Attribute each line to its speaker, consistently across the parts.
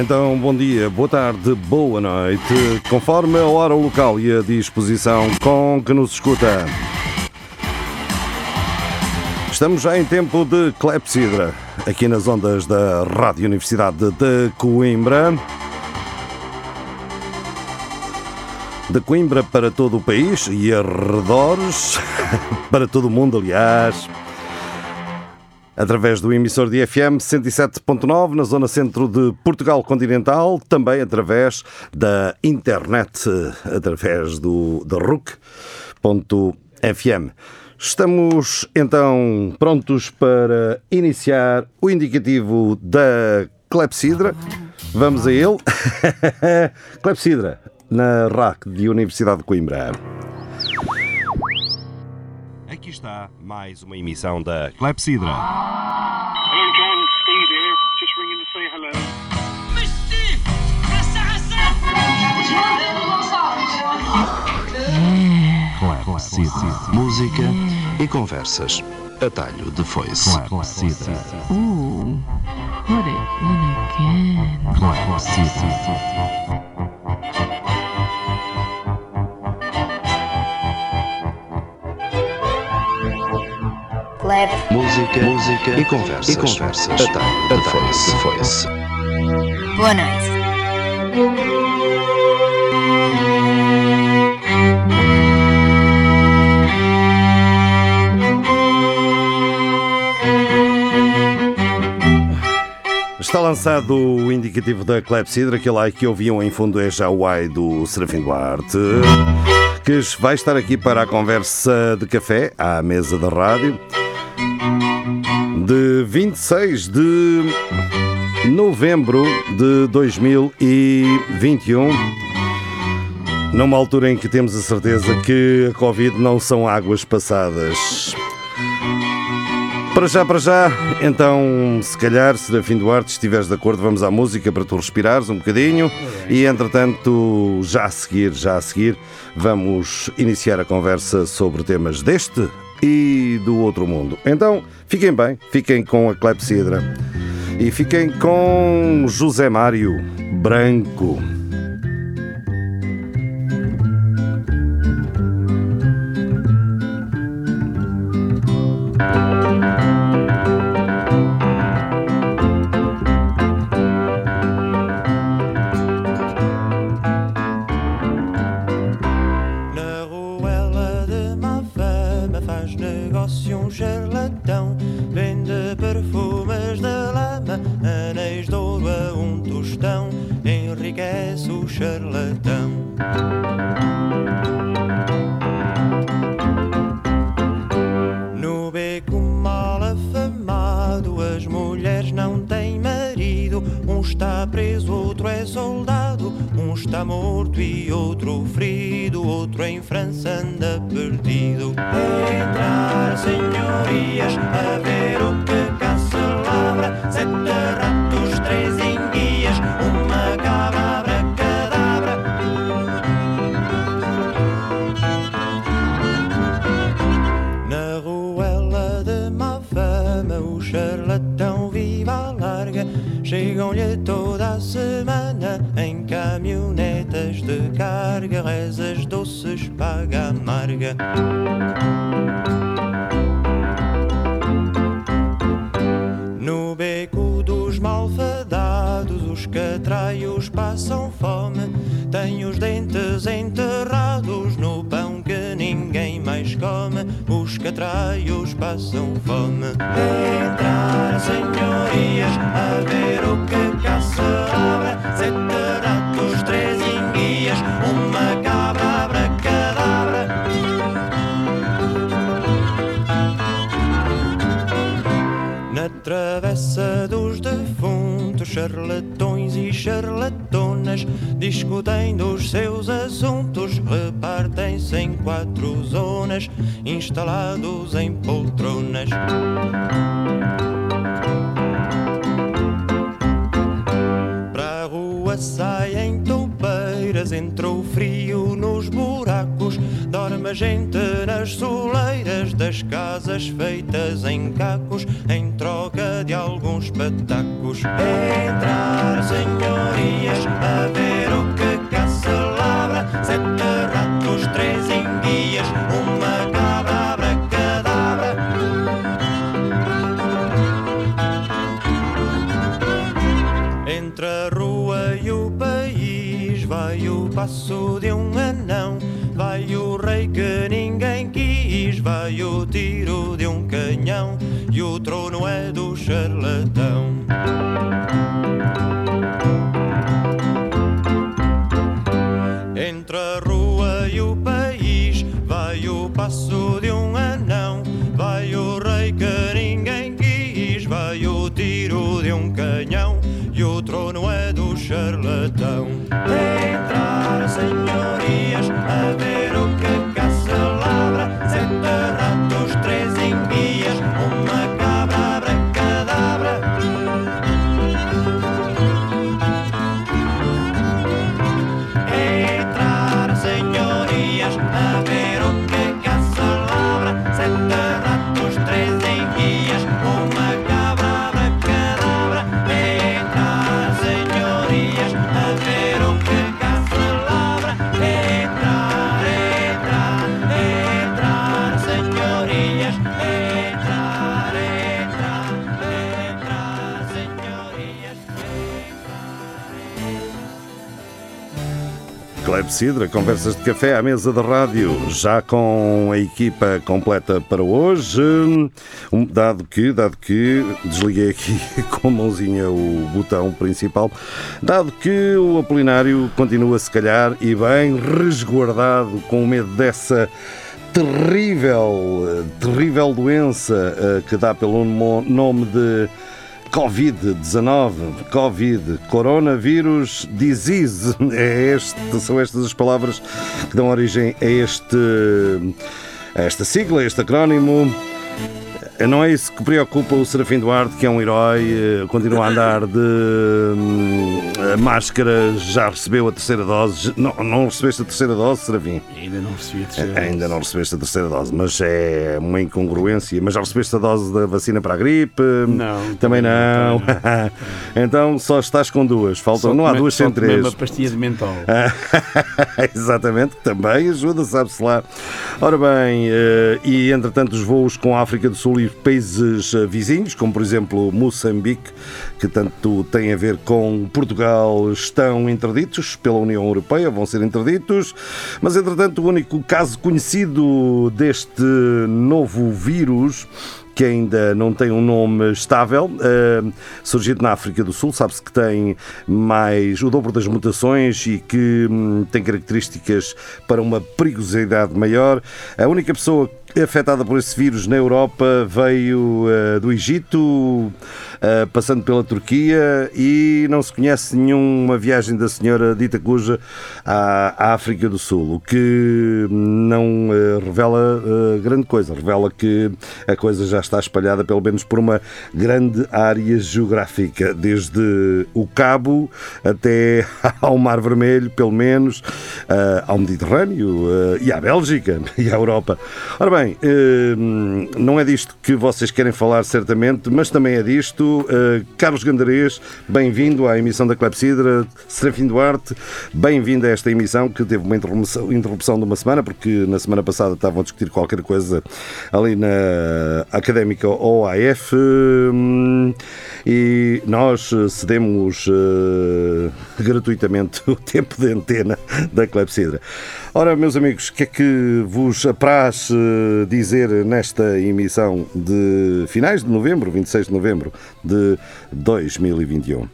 Speaker 1: Então, bom dia, boa tarde, boa noite, conforme a hora local e a disposição com que nos escuta. Estamos já em tempo de clepsidra, aqui nas ondas da Rádio Universidade de Coimbra. De Coimbra para todo o país e arredores, para todo o mundo, aliás através do emissor de FM 107.9 na zona centro de Portugal continental, também através da internet, através do da RUC.fm. Estamos então prontos para iniciar o indicativo da Clepsidra. Vamos a ele. Clepsidra, na RAC de Universidade de Coimbra. Aqui está mais uma emissão da Clepsidra.
Speaker 2: Hello, John. Steve here. Just ringing to say hello.
Speaker 3: Clepsidra. Música e conversas. Atalho de foice. Clepsidra.
Speaker 4: Ooh, put it again.
Speaker 3: Clepsidra. Música, música e conversas. E conversas. Atalho de foice. foice.
Speaker 5: Boa noite.
Speaker 1: Está lançado o indicativo da Clepsidra, aquele ai que ouviam em fundo é já o ai do Serafim Duarte, que vai estar aqui para a conversa de café à mesa da rádio de 26 de novembro de 2021. Numa altura em que temos a certeza que a Covid não são águas passadas. Para já, para já, então, se calhar, Serafim Duarte, se estiveres de acordo, vamos à música para tu respirares um bocadinho e, entretanto, já a seguir, já a seguir, vamos iniciar a conversa sobre temas deste e do outro mundo. Então, fiquem bem, fiquem com a Clepsidra e fiquem com José Mário Branco.
Speaker 6: Charlatões e charlatonas discutem dos seus assuntos, repartem-se em quatro zonas, instalados em poltronas. Para a rua saem toupeiras, entra o frio nos buracos, dorme a gente nas soleiras das casas feitas em cacos, em troca de alguns patacos. Entrar, senhorias, a ver o que cá se labra. Sete ratos, três enguias, uma cabra, abracadabra. Entre a rua e o país vai o passo de um anão. Vai o rei que ninguém quis, vai o tiro de um canhão. O trono é do charlatão.
Speaker 1: Clepsidra, conversas de café à mesa de rádio, já com a equipa completa para hoje. Dado que, dado que desliguei aqui com a mãozinha o botão principal, dado que o Apolinário continua, se calhar, e bem resguardado com medo dessa terrível, eh, terrível doença eh, que dá pelo nome de Covid-19, Covid, Coronavírus Disease. É este, são estas as palavras que dão origem a, este, a esta sigla, a este acrónimo. Não é isso que preocupa o Serafim Duarte, que é um herói, eh, continua a andar de hum, máscara, já recebeu a terceira dose. Não, não recebeste a terceira dose, Serafim?
Speaker 7: Ainda não recebi a terceira.
Speaker 1: Ainda não recebeste a terceira dose, mas é uma incongruência. Mas já recebeste a dose da vacina para a gripe?
Speaker 7: Não,
Speaker 1: Também não.
Speaker 7: não
Speaker 1: então só estás com duas. Faltam,
Speaker 7: Só
Speaker 1: não há duas sem três.
Speaker 7: uma pastilha de mentol.
Speaker 1: Exatamente, que também ajuda, sabe-se lá. Ora bem, eh, e entretanto os voos com a África do Sul e países vizinhos, como por exemplo Moçambique, que tanto tem a ver com Portugal, estão interditos pela União Europeia, vão ser interditos, mas entretanto o único caso conhecido deste novo vírus que ainda não tem um nome estável, eh, surgido na África do Sul, sabe-se que tem mais o dobro das mutações e que hum, tem características para uma perigosidade maior. A única pessoa afetada por esse vírus na Europa veio eh, do Egito, eh, passando pela Turquia e não se conhece nenhuma viagem da senhora dita cuja à, África do Sul, o que não eh, revela eh, grande coisa, revela que a coisa já está espalhada pelo menos por uma grande área geográfica, desde o Cabo até ao Mar Vermelho, pelo menos, eh, ao Mediterrâneo e à Bélgica e à Europa. Ora bem, não é disto que vocês querem falar certamente, mas também é disto. Eh, Carlos Gandarês, bem-vindo à emissão da Clepsidra. Serafim Duarte, bem-vindo a esta emissão que teve uma interrupção, de uma semana, porque na semana passada estavam a discutir qualquer coisa ali na Académica OAF hum, e nós cedemos eh, gratuitamente o tempo de antena da Clepsidra. Ora, meus amigos, o que é que vos apraz eh, dizer nesta emissão de finais de novembro, 26 de novembro de 2021?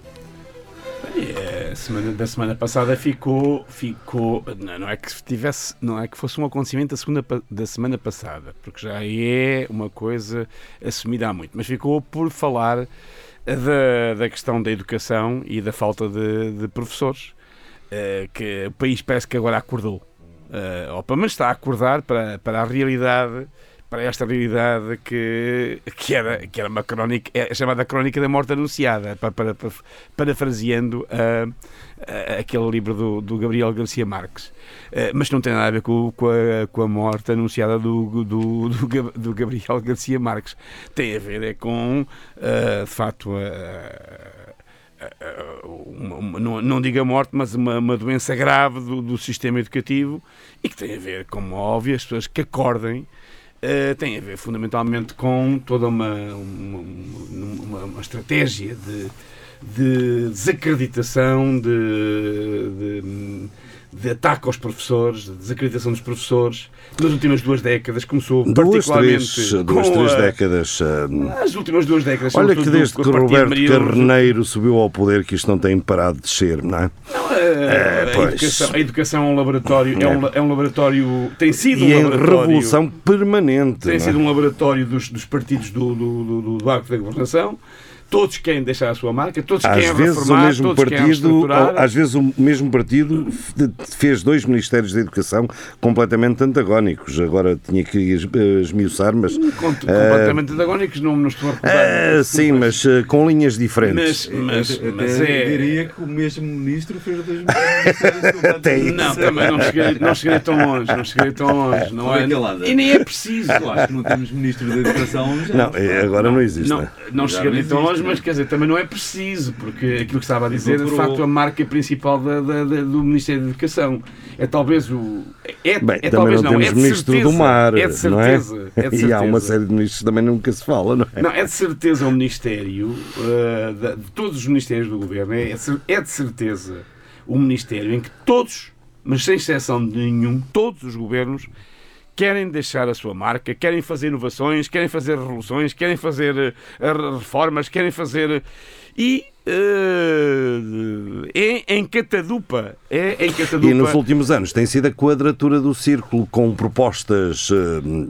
Speaker 7: É, a semana, da semana passada ficou, ficou não, não é que tivesse, não é que fosse um acontecimento da, segunda, da semana passada, porque já é uma coisa assumida há muito, mas ficou por falar da, da questão da educação e da falta de, de professores, eh, que o país parece que agora acordou, Eh, ou pelo menos está a acordar para, para a realidade para esta realidade que, que, era, que era uma crónica, é chamada Crónica da Morte Anunciada, para, para, para, parafraseando ah, ah, aquele livro do, do Gabriel Garcia Marques. Ah, mas não tem nada a ver com, com, a, com a morte anunciada do, do, do, do Gabriel Garcia Marques. Tem a ver é com, ah, de facto, a, uma- não, não digo a morte, mas uma, uma doença grave do, do sistema educativo e que tem a ver, como é óbvio, as pessoas que acordem. eh, tem a ver fundamentalmente com toda uma, uma, uma- uma estratégia de, de desacreditação, de, de, de ataque aos professores, de desacreditação dos professores. Nas últimas duas décadas começou
Speaker 1: Duas,
Speaker 7: particularmente
Speaker 1: três, duas, três
Speaker 7: a-
Speaker 1: décadas. ah,
Speaker 7: As últimas duas décadas.
Speaker 1: Olha que desde
Speaker 7: a
Speaker 1: que
Speaker 7: de
Speaker 1: Roberto
Speaker 7: Lourdes-
Speaker 1: Carneiro subiu ao poder que isto não tem parado de descer, não é?
Speaker 7: É, a,
Speaker 1: pois.
Speaker 7: educação, a educação é um laboratório, é, um, la- é um laboratório, tem sido
Speaker 1: E
Speaker 7: um
Speaker 1: em
Speaker 7: laboratório,
Speaker 1: revolução permanente.
Speaker 7: tem
Speaker 1: não é?
Speaker 7: sido um laboratório dos, dos partidos do, do, do, do arco da governação. Todos querem deixar a sua marca, todos
Speaker 1: Às
Speaker 7: querem
Speaker 1: vezes o
Speaker 7: reformar,
Speaker 1: mesmo
Speaker 7: todos querem
Speaker 1: partido, às vezes o mesmo partido fez dois ministérios da educação completamente antagónicos. Agora tinha que eh, esmiuçar, mas
Speaker 7: Com- completamente antagónicos, não nos estou a recordar.
Speaker 1: ah, sim, mas eh, com linhas diferentes.
Speaker 7: mas, mas, mas é.
Speaker 8: diria que o mesmo ministro fez dois ministérios
Speaker 1: Até isso.
Speaker 7: Não, também não cheguei, não cheguei tão longe, não cheguei tão longe. Não
Speaker 8: é
Speaker 7: é, e nem é preciso.
Speaker 8: Eu acho que não temos ministro da Educação já.
Speaker 1: Não, eh, agora não existe.
Speaker 7: Não,
Speaker 1: né?
Speaker 7: não
Speaker 8: não
Speaker 7: tão longe,
Speaker 8: né?
Speaker 7: mas quer dizer, também não é preciso, porque aquilo que estava a dizer, de
Speaker 8: Procurou.
Speaker 7: facto, a marca principal da- da- da- do Ministério da Educação é talvez o. É,
Speaker 1: Bem,
Speaker 7: é talvez
Speaker 1: não
Speaker 7: não,
Speaker 1: temos
Speaker 7: é de
Speaker 1: ministro
Speaker 7: certeza,
Speaker 1: do mar,
Speaker 7: é de
Speaker 1: não é?
Speaker 7: certeza. É de
Speaker 1: E há uma
Speaker 7: certeza.
Speaker 1: série de ministros que também nunca se fala, não é?
Speaker 7: Não, é de certeza um Ministério, uh, de todos os Ministérios do Governo, é, é é de certeza um Ministério em que todos, mas sem exceção de nenhum, todos os governos querem deixar a sua marca, querem fazer inovações, querem fazer revoluções, querem fazer eh, reformas, querem fazer. E eh, é em catadupa. É em catadupa.
Speaker 1: E nos últimos anos tem sido a quadratura do círculo com propostas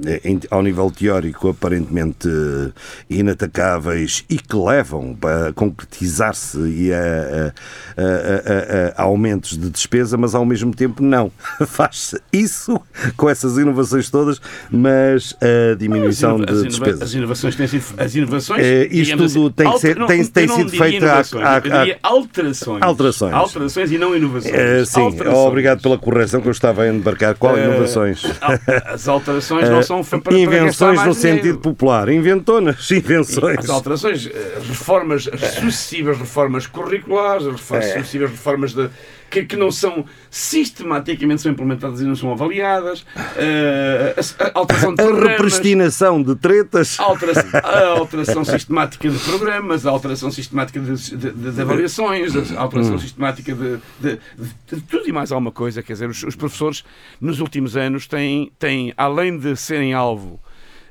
Speaker 1: eh, em- ao nível teórico aparentemente eh, inatacáveis e que levam a concretizar-se e a, a- a- a- aumentos de despesa, mas ao mesmo tempo não. Faz-se isso com essas inovações todas, mas a diminuição
Speaker 7: As inova- as
Speaker 1: de despesas.
Speaker 7: As inovações têm sido. As inovações.
Speaker 1: É, isto tudo tem que ser-
Speaker 7: não,
Speaker 1: tem- tem
Speaker 7: não
Speaker 1: sido
Speaker 7: diria
Speaker 1: feito à-
Speaker 7: eu diria alterações.
Speaker 1: Alterações.
Speaker 7: Alterações e não inovações.
Speaker 1: Eh, sim,
Speaker 7: Alterações.
Speaker 1: obrigado pela correção que eu estava a embarcar. Qual
Speaker 7: Eh,
Speaker 1: inovações?
Speaker 7: As alterações não são fa- para, para
Speaker 1: Invenções no
Speaker 7: dinheiro.
Speaker 1: sentido popular. Inventonas, invenções.
Speaker 7: As alterações, eh, reformas, sucessivas reformas curriculares, reformas,
Speaker 1: É.
Speaker 7: sucessivas reformas de, que, que não são sistematicamente são implementadas e não são avaliadas, eh, a, a alteração de
Speaker 1: A repristinação de tretas.
Speaker 7: a alteração, a alteração sistemática de programas, a alteração sistemática de, de- de- de avaliações, a alteração
Speaker 1: Hum.
Speaker 7: sistemática de, tudo e mais alguma coisa. Quer dizer, os, os professores nos últimos anos têm, têm, além de serem alvo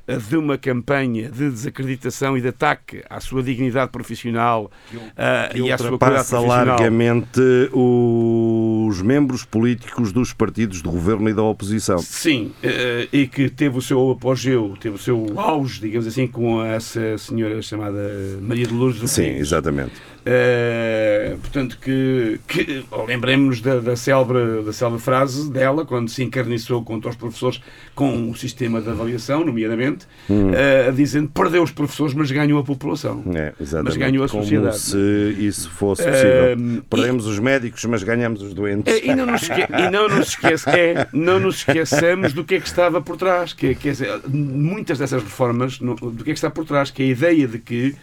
Speaker 7: de uma campanha de desacreditação e de ataque à sua dignidade profissional eh,
Speaker 1: que
Speaker 7: e à sua profissional.
Speaker 1: largamente os membros políticos dos partidos do governo e da oposição.
Speaker 7: Sim, eh, e que teve o seu apogeu, teve o seu auge, digamos assim, com essa senhora chamada Maria de Lourdes
Speaker 1: Sim, exatamente.
Speaker 7: Eh, portanto, que, que lembremos da, da, célebre, da célebre frase dela, quando se encarniçou contra os professores com o sistema de avaliação, nomeadamente,
Speaker 1: Hum.
Speaker 7: eh, dizendo perdeu os professores, mas ganhou a população.
Speaker 1: É.
Speaker 7: Mas ganhou a
Speaker 1: Como
Speaker 7: sociedade.
Speaker 1: se isso fosse possível.
Speaker 7: Ehm,
Speaker 1: Perdemos os médicos, mas ganhamos os doentes.
Speaker 7: É, e não nos, esque- e não nos esquece, é, não nos esqueçamos do que é que estava por trás. Que, é- quer dizer, muitas dessas reformas, no- do que é que está por trás, que é a ideia de que,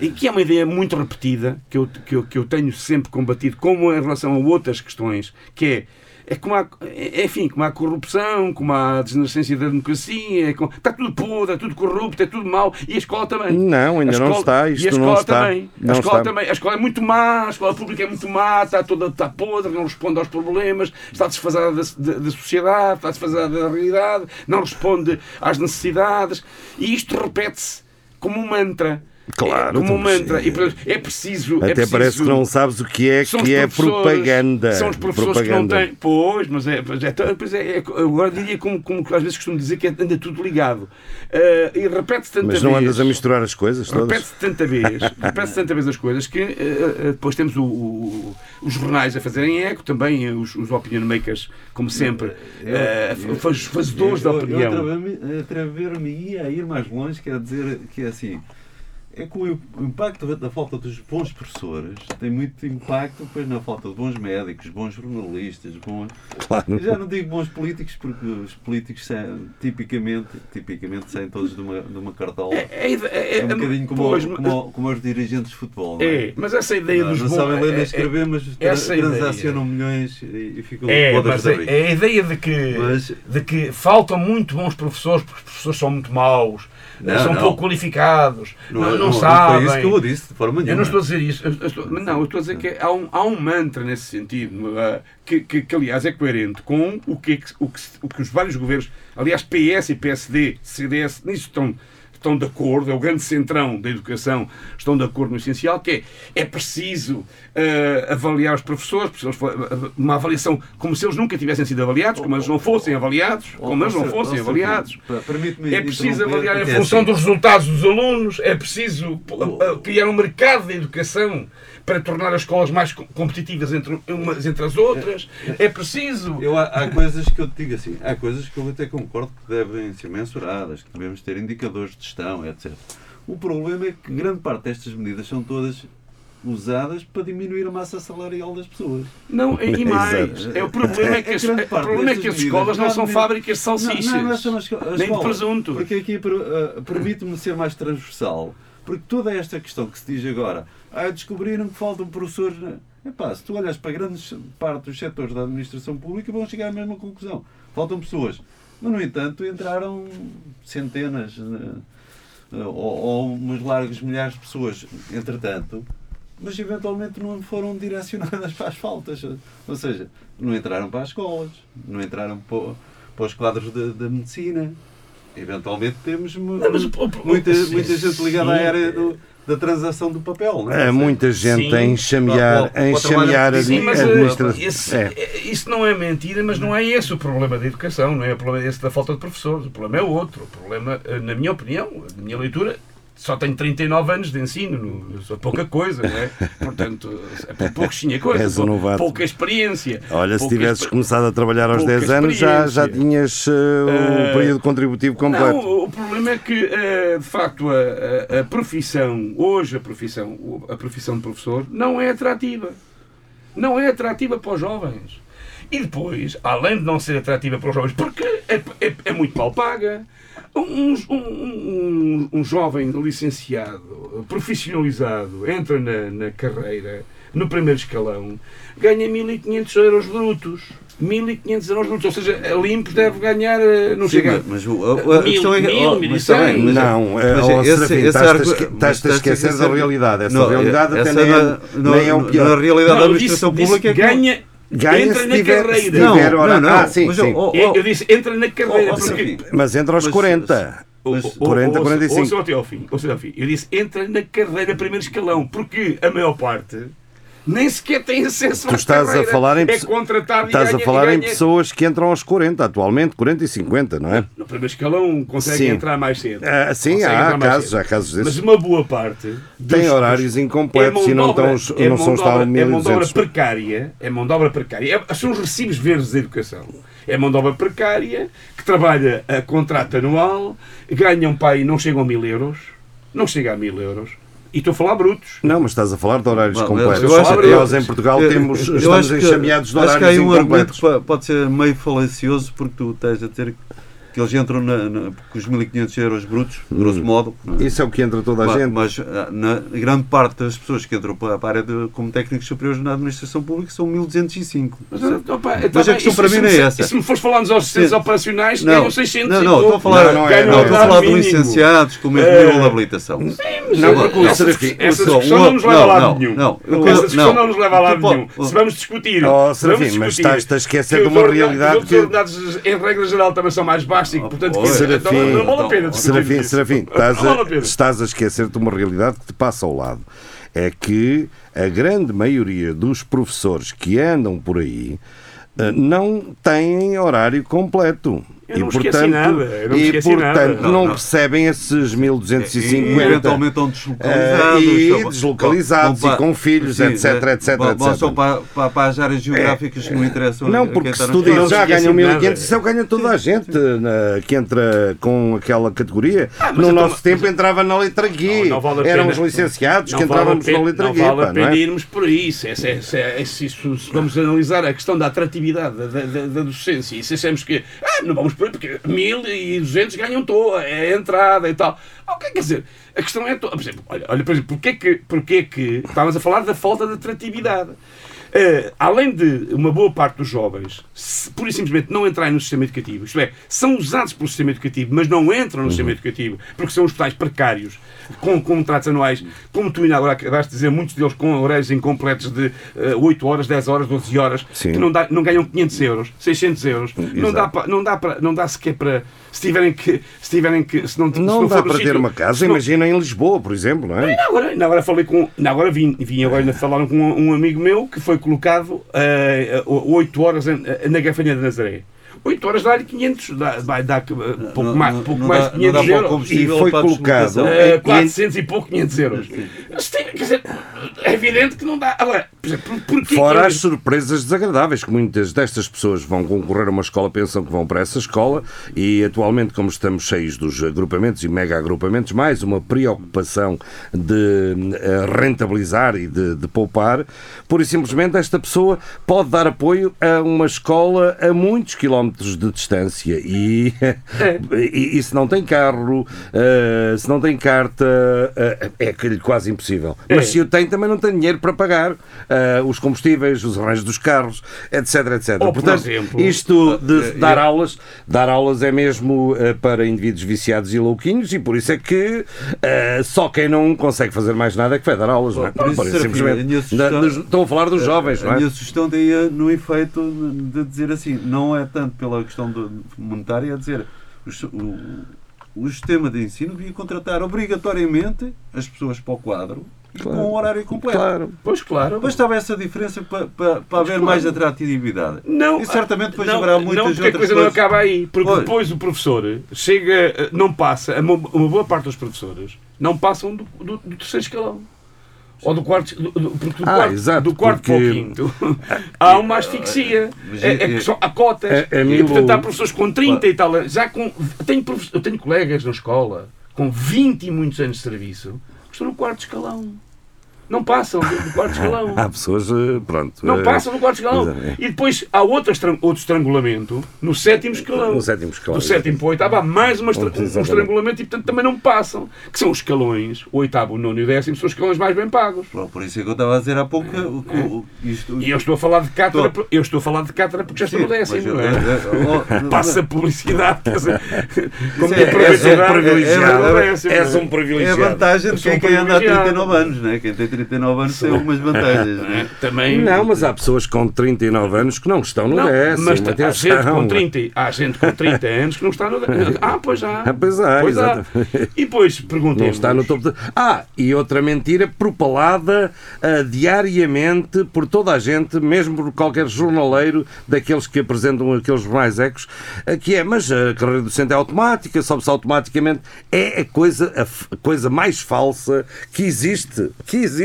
Speaker 7: e que é uma ideia muito repetida, que eu, que, eu, que eu tenho sempre combatido, como em relação a outras questões, que é. É como há, é, enfim, como há corrupção, como há desnascência da democracia, é como- está tudo podre, é tudo corrupto, é tudo mau, e a escola também.
Speaker 1: Não, ainda
Speaker 7: A
Speaker 1: não está,
Speaker 7: e
Speaker 1: isto
Speaker 7: a
Speaker 1: não
Speaker 7: escola
Speaker 1: está.
Speaker 7: também.
Speaker 1: Não
Speaker 7: a escola
Speaker 1: está.
Speaker 7: também. A escola é muito má, a escola pública é muito má, está toda está podre, não responde aos problemas, está desfasada da, da- da sociedade, está desfasada da realidade, não responde às necessidades. E isto repete-se como um mantra.
Speaker 1: Claro,
Speaker 7: como
Speaker 1: mas
Speaker 7: mantra.
Speaker 1: é-
Speaker 7: é preciso. é
Speaker 1: Até
Speaker 7: preciso-
Speaker 1: parece que não sabes o que é
Speaker 7: são os
Speaker 1: que é
Speaker 7: professores-
Speaker 1: propaganda.
Speaker 7: São os professores
Speaker 1: propaganda.
Speaker 7: que não têm. Pois, mas é. Mas é, pois é, é- agora diria como, como às vezes costumo dizer que anda tudo ligado. Ah, e repete-se tanta
Speaker 1: Mas não
Speaker 7: vez.
Speaker 1: andas a misturar as coisas todas?
Speaker 7: Repete-se tanta vez, repete-se tanta vez as coisas que eh, depois temos o- o- os jornais a fazerem eco, também os, os opinion makers, como sempre, faz- fazedores da
Speaker 8: Eu-
Speaker 7: opinião.
Speaker 8: Eu atrever-me a ir mais longe, quer dizer que é assim. É que o impacto da falta dos bons professores tem muito impacto depois na falta de bons médicos, bons jornalistas, bons.
Speaker 1: Claro.
Speaker 8: Eu já não digo bons políticos porque os políticos saem- tipicamente, tipicamente saem todos de uma, de uma cartola.
Speaker 7: É, é, é,
Speaker 8: É um bocadinho como,
Speaker 7: pois,
Speaker 8: como, como os dirigentes de futebol. Não
Speaker 7: é, mas essa ideia
Speaker 8: Não,
Speaker 7: dos
Speaker 8: não
Speaker 7: bons-
Speaker 8: sabem ler nem
Speaker 7: é-
Speaker 8: escrever, mas tra-
Speaker 7: essa ideia.
Speaker 8: transacionam milhões e, e ficam
Speaker 7: É, mas é, é a ideia de que,
Speaker 8: Mas-
Speaker 7: de que faltam muito bons professores, porque os professores são muito maus,
Speaker 8: Não,
Speaker 7: são
Speaker 8: não.
Speaker 7: pouco qualificados, não, não,
Speaker 8: não
Speaker 7: sabem.
Speaker 8: foi isso que eu disse, de forma
Speaker 7: Eu
Speaker 8: nenhuma.
Speaker 7: não estou a dizer isso, eu- eu estou- não, eu estou a dizer que há um, há um mantra nesse sentido, ah, que, que, que, aliás é coerente com o que, o, que, o que os vários governos, aliás PS e PSD, CDS, nisso estão, estão de acordo, é o grande centrão da educação, estão de acordo no essencial, que é, é preciso ah, avaliar os professores, for- uma avaliação como se eles nunca tivessem sido avaliados, como eles não fossem avaliados, como eles não fossem avaliados. É preciso avaliar em
Speaker 8: é
Speaker 7: função
Speaker 8: assim,
Speaker 7: dos resultados dos alunos, é preciso uh, uh, criar um mercado de educação para tornar as escolas mais co- competitivas entre umas entre as outras, é preciso.
Speaker 8: Eu, há, há coisas que eu te digo assim, há coisas que eu até concordo que devem ser mensuradas, que devemos ter indicadores de gestão, etc. O problema é que grande parte destas medidas são todas usadas para diminuir a massa salarial das pessoas.
Speaker 7: Não, e mais, é o problema é que as,
Speaker 8: grande
Speaker 7: o
Speaker 8: parte
Speaker 7: problema é que as escolas não são fábricas de salsichas,
Speaker 8: Não, não, não são as, as
Speaker 7: nem de presunto.
Speaker 8: Porque aqui uh, permite-me ser mais transversal. Porque toda esta questão que se diz agora, ah, descobriram que faltam professores. na- Epá, se tu olhas para grandes parte dos setores da administração pública, vão chegar à mesma conclusão. Faltam pessoas. Mas, no entanto, entraram centenas eh, ou, ou umas largas milhares de pessoas, entretanto, mas eventualmente não foram direcionadas para as faltas. Ou seja, não entraram para as escolas, não entraram para, para os quadros da medicina. Eventualmente temos
Speaker 7: Não, mas
Speaker 8: muita,
Speaker 7: sim,
Speaker 8: muita gente ligada à
Speaker 7: sim.
Speaker 8: área do- da transação do papel. Não é?
Speaker 1: Há muita gente
Speaker 7: Sim.
Speaker 1: a enxamear, a enxamear a
Speaker 8: Sim,
Speaker 7: mas,
Speaker 1: administração.
Speaker 7: esse-
Speaker 1: É.
Speaker 7: é- isso não é mentira, mas não é esse o problema da educação, não é o problema esse da falta de professores. O problema é outro. O problema, eh, na minha opinião, na minha leitura, só tenho 39 anos de ensino, não- sou pouca coisa, não é? Portanto, é pouquinha coisa,
Speaker 1: És um novato.
Speaker 7: pouca experiência.
Speaker 1: Olha, se
Speaker 7: pouca
Speaker 1: tivesses
Speaker 7: exper-
Speaker 1: começado a trabalhar aos
Speaker 7: pouca
Speaker 1: 10 anos, já, já tinhas uh, o
Speaker 7: Eh,
Speaker 1: período contributivo completo.
Speaker 7: Não, o problema é que, eh, de facto, a, a- a profissão, hoje a profissão, a profissão de professor, não é atrativa. Não é atrativa para os jovens. E depois, além de não ser atrativa para os jovens, porque é, é- é muito mal paga, um, um- um- um jovem licenciado, profissionalizado, entra na, na carreira, no primeiro escalão, ganha 1.500 euros brutos. 1.500 euros brutos, ou seja, a limpos deve ganhar, eh, não
Speaker 8: Sim,
Speaker 7: chega...
Speaker 8: mas, mas o- a, a
Speaker 7: Mil,
Speaker 8: questão é que.
Speaker 7: mil,
Speaker 8: oh,
Speaker 7: mil e
Speaker 8: mas
Speaker 7: cem.
Speaker 8: mas-
Speaker 1: Não, eh,
Speaker 8: mas
Speaker 1: oh,
Speaker 8: esse-
Speaker 1: Serafim,
Speaker 8: esse
Speaker 1: estás-te a
Speaker 8: mas
Speaker 1: esquecer da realidade. Essa
Speaker 8: Não,
Speaker 1: realidade até nem é- nem é o
Speaker 8: no-
Speaker 1: pior.
Speaker 8: Na realidade
Speaker 7: Não,
Speaker 8: da administração
Speaker 7: disse-
Speaker 8: pública é
Speaker 7: ganha,
Speaker 1: Ganha
Speaker 7: entra
Speaker 1: se
Speaker 7: na
Speaker 1: tiver, se
Speaker 7: carreira.
Speaker 1: tiver
Speaker 8: Não,
Speaker 1: hora.
Speaker 8: não, não.
Speaker 1: Ah, sim,
Speaker 8: Mas,
Speaker 1: sim.
Speaker 8: oh, oh,
Speaker 7: Eu, eu disse, entra na carreira,
Speaker 8: Oh, oh,
Speaker 7: porque...
Speaker 1: Mas entra aos
Speaker 8: Mas-
Speaker 1: 40.
Speaker 8: mas-
Speaker 7: Ou-
Speaker 1: 40,
Speaker 7: ou-
Speaker 1: 45.
Speaker 7: Ou, ou, até ao fim, ou seja, ao fim. Eu disse, entra na carreira primeiro escalão, porque a maior parte nem sequer tem acesso
Speaker 1: Tu estás a
Speaker 7: carreira.
Speaker 1: falar em
Speaker 7: É contratado
Speaker 1: Estás
Speaker 7: ganha,
Speaker 1: a falar em pessoas que entram aos 40, atualmente, 40 e 50, não é?
Speaker 7: No primeiro escalão consegue
Speaker 1: Sim.
Speaker 7: entrar mais cedo.
Speaker 1: Ah, sim,
Speaker 7: Consegue
Speaker 1: há casos,
Speaker 7: cedo.
Speaker 1: há casos
Speaker 7: Mas
Speaker 1: desses.
Speaker 7: uma boa parte
Speaker 1: Tem horários incompletos
Speaker 7: é
Speaker 1: e não,
Speaker 7: obra-
Speaker 1: estão,
Speaker 7: é
Speaker 1: não são
Speaker 7: obra- É mão de obra
Speaker 1: 1200.
Speaker 7: precária. É mão de obra precária. É- são os recibos verdes da educação. É mão de obra precária que trabalha a contrato anual, ganha um pai não chegam a mil euros. Não chega a mil euros. E estou a falar brutos.
Speaker 1: Não, mas estás a falar de horários
Speaker 8: Não,
Speaker 1: completos.
Speaker 8: eu acho-
Speaker 1: Nós em Portugal temos, estamos enxameados de
Speaker 8: Acho que há
Speaker 1: horários
Speaker 8: aí um argumento que pode ser meio falacioso porque tu estás a dizer que eles entram na, na, com os 1.500 euros brutos, grosso modo.
Speaker 1: Isso é o que entra toda a
Speaker 8: Ma-
Speaker 1: gente.
Speaker 8: Mas ah, na grande parte das pessoas que entram para para a área de, como técnicos superiores na administração pública são 1.205.
Speaker 7: Mas, opa,
Speaker 8: Mas
Speaker 7: tá
Speaker 8: a
Speaker 7: bem,
Speaker 8: questão
Speaker 7: isso-
Speaker 8: para mim não é essa.
Speaker 7: Se me fores falar nos assistentes
Speaker 8: Sim.
Speaker 7: operacionais,
Speaker 8: Não,
Speaker 7: ganham 600
Speaker 8: não,
Speaker 7: e
Speaker 8: não, estou a falar,
Speaker 1: Não, não é,
Speaker 8: não, estou a falar de licenciados com o mesmo
Speaker 7: Eh,
Speaker 8: nível de habilitação.
Speaker 7: Mas,
Speaker 1: Não,
Speaker 7: eh,
Speaker 1: porque o
Speaker 7: essa, essa discussão não nos leva a
Speaker 8: não,
Speaker 7: lado
Speaker 8: não,
Speaker 7: nenhum.
Speaker 8: não,
Speaker 7: essa discussão
Speaker 8: não.
Speaker 7: não nos leva a lado nenhum. Se vamos discutir.
Speaker 1: Oh,
Speaker 7: se
Speaker 1: Serafim, mas estás-te a esquecer
Speaker 7: que
Speaker 1: de uma realidade
Speaker 7: Os
Speaker 1: que-
Speaker 7: ordenados, em regra geral, também são mais baixos plástico. Portanto, quer dizer, não,
Speaker 1: Serafim,
Speaker 7: não vale a pena. discutirmos
Speaker 1: Serafim. Serafim, estás
Speaker 7: vale a
Speaker 1: a,
Speaker 7: pena.
Speaker 1: estás a esquecer-te uma realidade que te passa ao lado. É que a grande maioria dos professores que andam por aí eh, não têm horário completo.
Speaker 7: Eu não esqueci nada, eu não
Speaker 1: e
Speaker 7: esqueci
Speaker 1: portanto
Speaker 7: nada.
Speaker 1: não,
Speaker 8: Não, não.
Speaker 1: recebem esses 1250
Speaker 8: eventualmente estão deslocalizados.
Speaker 1: e
Speaker 8: só-
Speaker 1: deslocalizados
Speaker 8: vão
Speaker 1: e com filhos, etc,
Speaker 8: é,
Speaker 1: etc,
Speaker 8: vão-
Speaker 1: etc.
Speaker 8: só para, para, para as áreas geográficas que não interessam.
Speaker 1: Não, porque se tu dizes
Speaker 7: não
Speaker 1: já ganham
Speaker 7: de nada.
Speaker 1: 1500, isso é o ganha toda a gente na- que entra com aquela categoria.
Speaker 7: Ah,
Speaker 1: no
Speaker 7: então,
Speaker 1: nosso tempo entrava na letra G.
Speaker 7: Não, não vale a
Speaker 1: Eram
Speaker 7: pena.
Speaker 1: os licenciados
Speaker 7: Não
Speaker 1: que
Speaker 7: vale
Speaker 1: entrávamos
Speaker 7: pena-
Speaker 1: na letra
Speaker 7: não
Speaker 1: G.
Speaker 7: vale
Speaker 1: pá,
Speaker 7: a
Speaker 1: não
Speaker 7: pena
Speaker 1: é?
Speaker 7: irmos por aí. Se, vamos analisar a questão da atratividade da, da, da docência e se achamos que ah, não vamos aí porque 1200 ganham toa, é a entrada e tal. Ah, o que é que quer dizer? A questão é. Por exemplo, olha, olha por exemplo, porquê que, porquê que estávamos a falar da falta de atratividade? Eh, além de uma boa parte dos jovens, se, pura e simplesmente não entrarem no sistema educativo, isto é, são usados pelo sistema educativo, mas não entram no sistema educativo, porque são hospitais precários, com contratos anuais, como tu ainda agora acabaste de dizer, muitos deles com horários incompletos de eh, 8 horas, 10 horas, 12 horas,
Speaker 1: Sim.
Speaker 7: que não, dá- não ganham 500 euros, 600 euros. Não dá, pa- não, dá para, não dá sequer para. Se tiverem que. Se tiverem que se não, se
Speaker 1: Não
Speaker 7: não
Speaker 1: dá para ter
Speaker 7: sítio-
Speaker 1: uma casa,
Speaker 7: não-
Speaker 1: imagina em Lisboa, por exemplo, não é?
Speaker 7: Ainda agora, agora falei com. Agora vim, vim agora ainda falaram com um, um amigo meu que foi colocado uh, 8 horas em- na Gafanha de Nazaré. 8 horas dá-lhe 500, dá, vai dar uh, pouco
Speaker 8: Não-
Speaker 7: mais, pouco
Speaker 8: não
Speaker 7: mais
Speaker 8: dá-
Speaker 7: de 500
Speaker 8: não dá para o
Speaker 7: euros.
Speaker 1: E foi colocado-.
Speaker 7: Uh,
Speaker 1: É,
Speaker 7: 400 e pouco, 500 euros. Tem- Quer dizer, é evidente que não dá. Agora, por exemplo, por, porquê
Speaker 1: Fora
Speaker 7: que-
Speaker 1: as surpresas desagradáveis, que muitas destas pessoas vão concorrer a uma escola, pensam que vão para essa escola, e atualmente, como estamos cheios dos agrupamentos e mega agrupamentos, mais uma preocupação de eh, rentabilizar e de, de poupar, pura e simplesmente esta pessoa pode dar apoio a uma escola a muitos quilómetros de distância e, e, e se não tem carro, eh, se não tem carta, eh, é quase impossível.
Speaker 7: É.
Speaker 1: Mas se o tem, também não tem dinheiro para pagar eh, os combustíveis, os arranjos dos carros, etc, etc.
Speaker 7: Ou, por
Speaker 1: Portanto,
Speaker 7: exemplo,
Speaker 1: isto de dar aulas, dar aulas é mesmo para indivíduos viciados e louquinhos e por isso é que só quem não consegue fazer mais nada é que vai dar aulas, não é?
Speaker 8: Por isso,
Speaker 1: simplesmente.
Speaker 8: a
Speaker 1: Da-
Speaker 8: sugestão-
Speaker 1: Estão a falar dos jovens, não
Speaker 8: A
Speaker 1: é?
Speaker 8: minha sugestão daí é no efeito de dizer assim, não é tanto pela questão do- monetária, é dizer o, o sistema de ensino devia contratar obrigatoriamente as pessoas para o quadro e com um horário completo.
Speaker 1: Claro.
Speaker 7: Pois claro.
Speaker 8: Bastava essa diferença para, para, para haver
Speaker 7: claro.
Speaker 8: mais atratividade.
Speaker 7: Não,
Speaker 8: e certamente depois
Speaker 7: não,
Speaker 8: haverá muitas
Speaker 7: não, porque a
Speaker 8: outras
Speaker 7: coisa não
Speaker 8: coisas.
Speaker 7: acaba aí. Porque
Speaker 8: Olha.
Speaker 7: depois o professor chega, eh, não passa, uma uma boa parte dos professores não passam do, do- do terceiro escalão. Ou do quarto, do, do- porque do
Speaker 1: Ah,
Speaker 7: quarto,
Speaker 1: exato,
Speaker 7: do quarto para o
Speaker 1: porque-
Speaker 7: quinto há uma asfixia. É, é
Speaker 8: é-
Speaker 7: há cotas.
Speaker 1: É- é
Speaker 7: e, portanto, há professores com 30 e tal. Já com, tenho, eu tenho colegas na escola com 20 e muitos anos de serviço que estão no quarto escalão. Não passam do, do quarto escalão.
Speaker 1: Há pessoas, eh, pronto.
Speaker 7: Não
Speaker 1: eh,
Speaker 7: passam no quarto escalão.
Speaker 1: é.
Speaker 7: E depois há outro, outro estrangulamento no sétimo escalão.
Speaker 1: No sétimo escalão,
Speaker 7: Do sétimo para o oitavo há mais uma estra- um
Speaker 1: Exatamente.
Speaker 7: estrangulamento e, portanto, também não passam. Que são os escalões, o oitavo, o nono e o décimo, são os escalões mais bem pagos.
Speaker 8: Pronto, Por isso é que eu estava a dizer há pouco o- isto.
Speaker 7: E eu estou a falar de cátedra,
Speaker 8: Estou.
Speaker 7: eu estou a falar de cátedra porque já estou no décimo,
Speaker 8: mas,
Speaker 7: não é?
Speaker 8: eh, oh,
Speaker 7: Passa publicidade, quer dizer, com
Speaker 8: Isso
Speaker 7: minha
Speaker 8: é- é- é-
Speaker 1: privilegiado.
Speaker 7: é
Speaker 1: És
Speaker 7: não
Speaker 1: um
Speaker 8: É a
Speaker 1: privilegiado.
Speaker 8: vantagem de quem,
Speaker 7: um
Speaker 8: quem anda há
Speaker 7: privilegiado.
Speaker 8: 39 anos, né? Quem tem 39 anos tem algumas vantagens,
Speaker 7: é?
Speaker 8: né?
Speaker 7: Também.
Speaker 1: Não, mas há pessoas com 39 anos que não estão no
Speaker 7: Não,
Speaker 1: décimo.
Speaker 7: mas há
Speaker 1: atenção.
Speaker 7: gente, com 30, há gente com 30 anos que não está no. Ah, pois há.
Speaker 1: Ah, pois há,
Speaker 7: Pois há. E depois perguntei.
Speaker 1: Não está no topo de... Ah, e outra mentira propalada ah, diariamente por toda a gente, mesmo por qualquer jornaleiro daqueles que apresentam aqueles jornais ecos, ah, que é, mas a carreira docente é automática, sobe-se automaticamente. É a coisa, a a coisa mais falsa que existe. Que existe.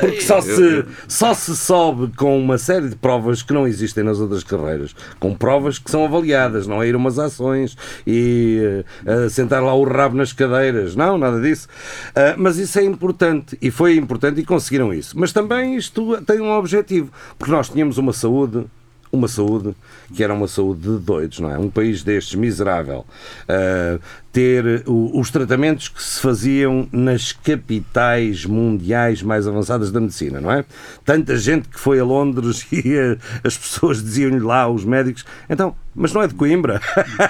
Speaker 1: Porque só se, só se sobe com uma série de provas que não existem nas outras carreiras. Com provas que são avaliadas, não é ir umas ações e eh, sentar lá o rabo nas cadeiras. Não, nada disso. Ah, mas isso é importante e foi importante e conseguiram isso. Mas também isto tem um objetivo, porque nós tínhamos uma saúde uma saúde que era uma saúde de doidos, não é? Um país destes miserável ah, ter o- os tratamentos que se faziam nas capitais mundiais mais avançadas da medicina, não é? Tanta gente que foi a Londres e eh, as pessoas diziam-lhe lá, os médicos, então, mas não é de Coimbra?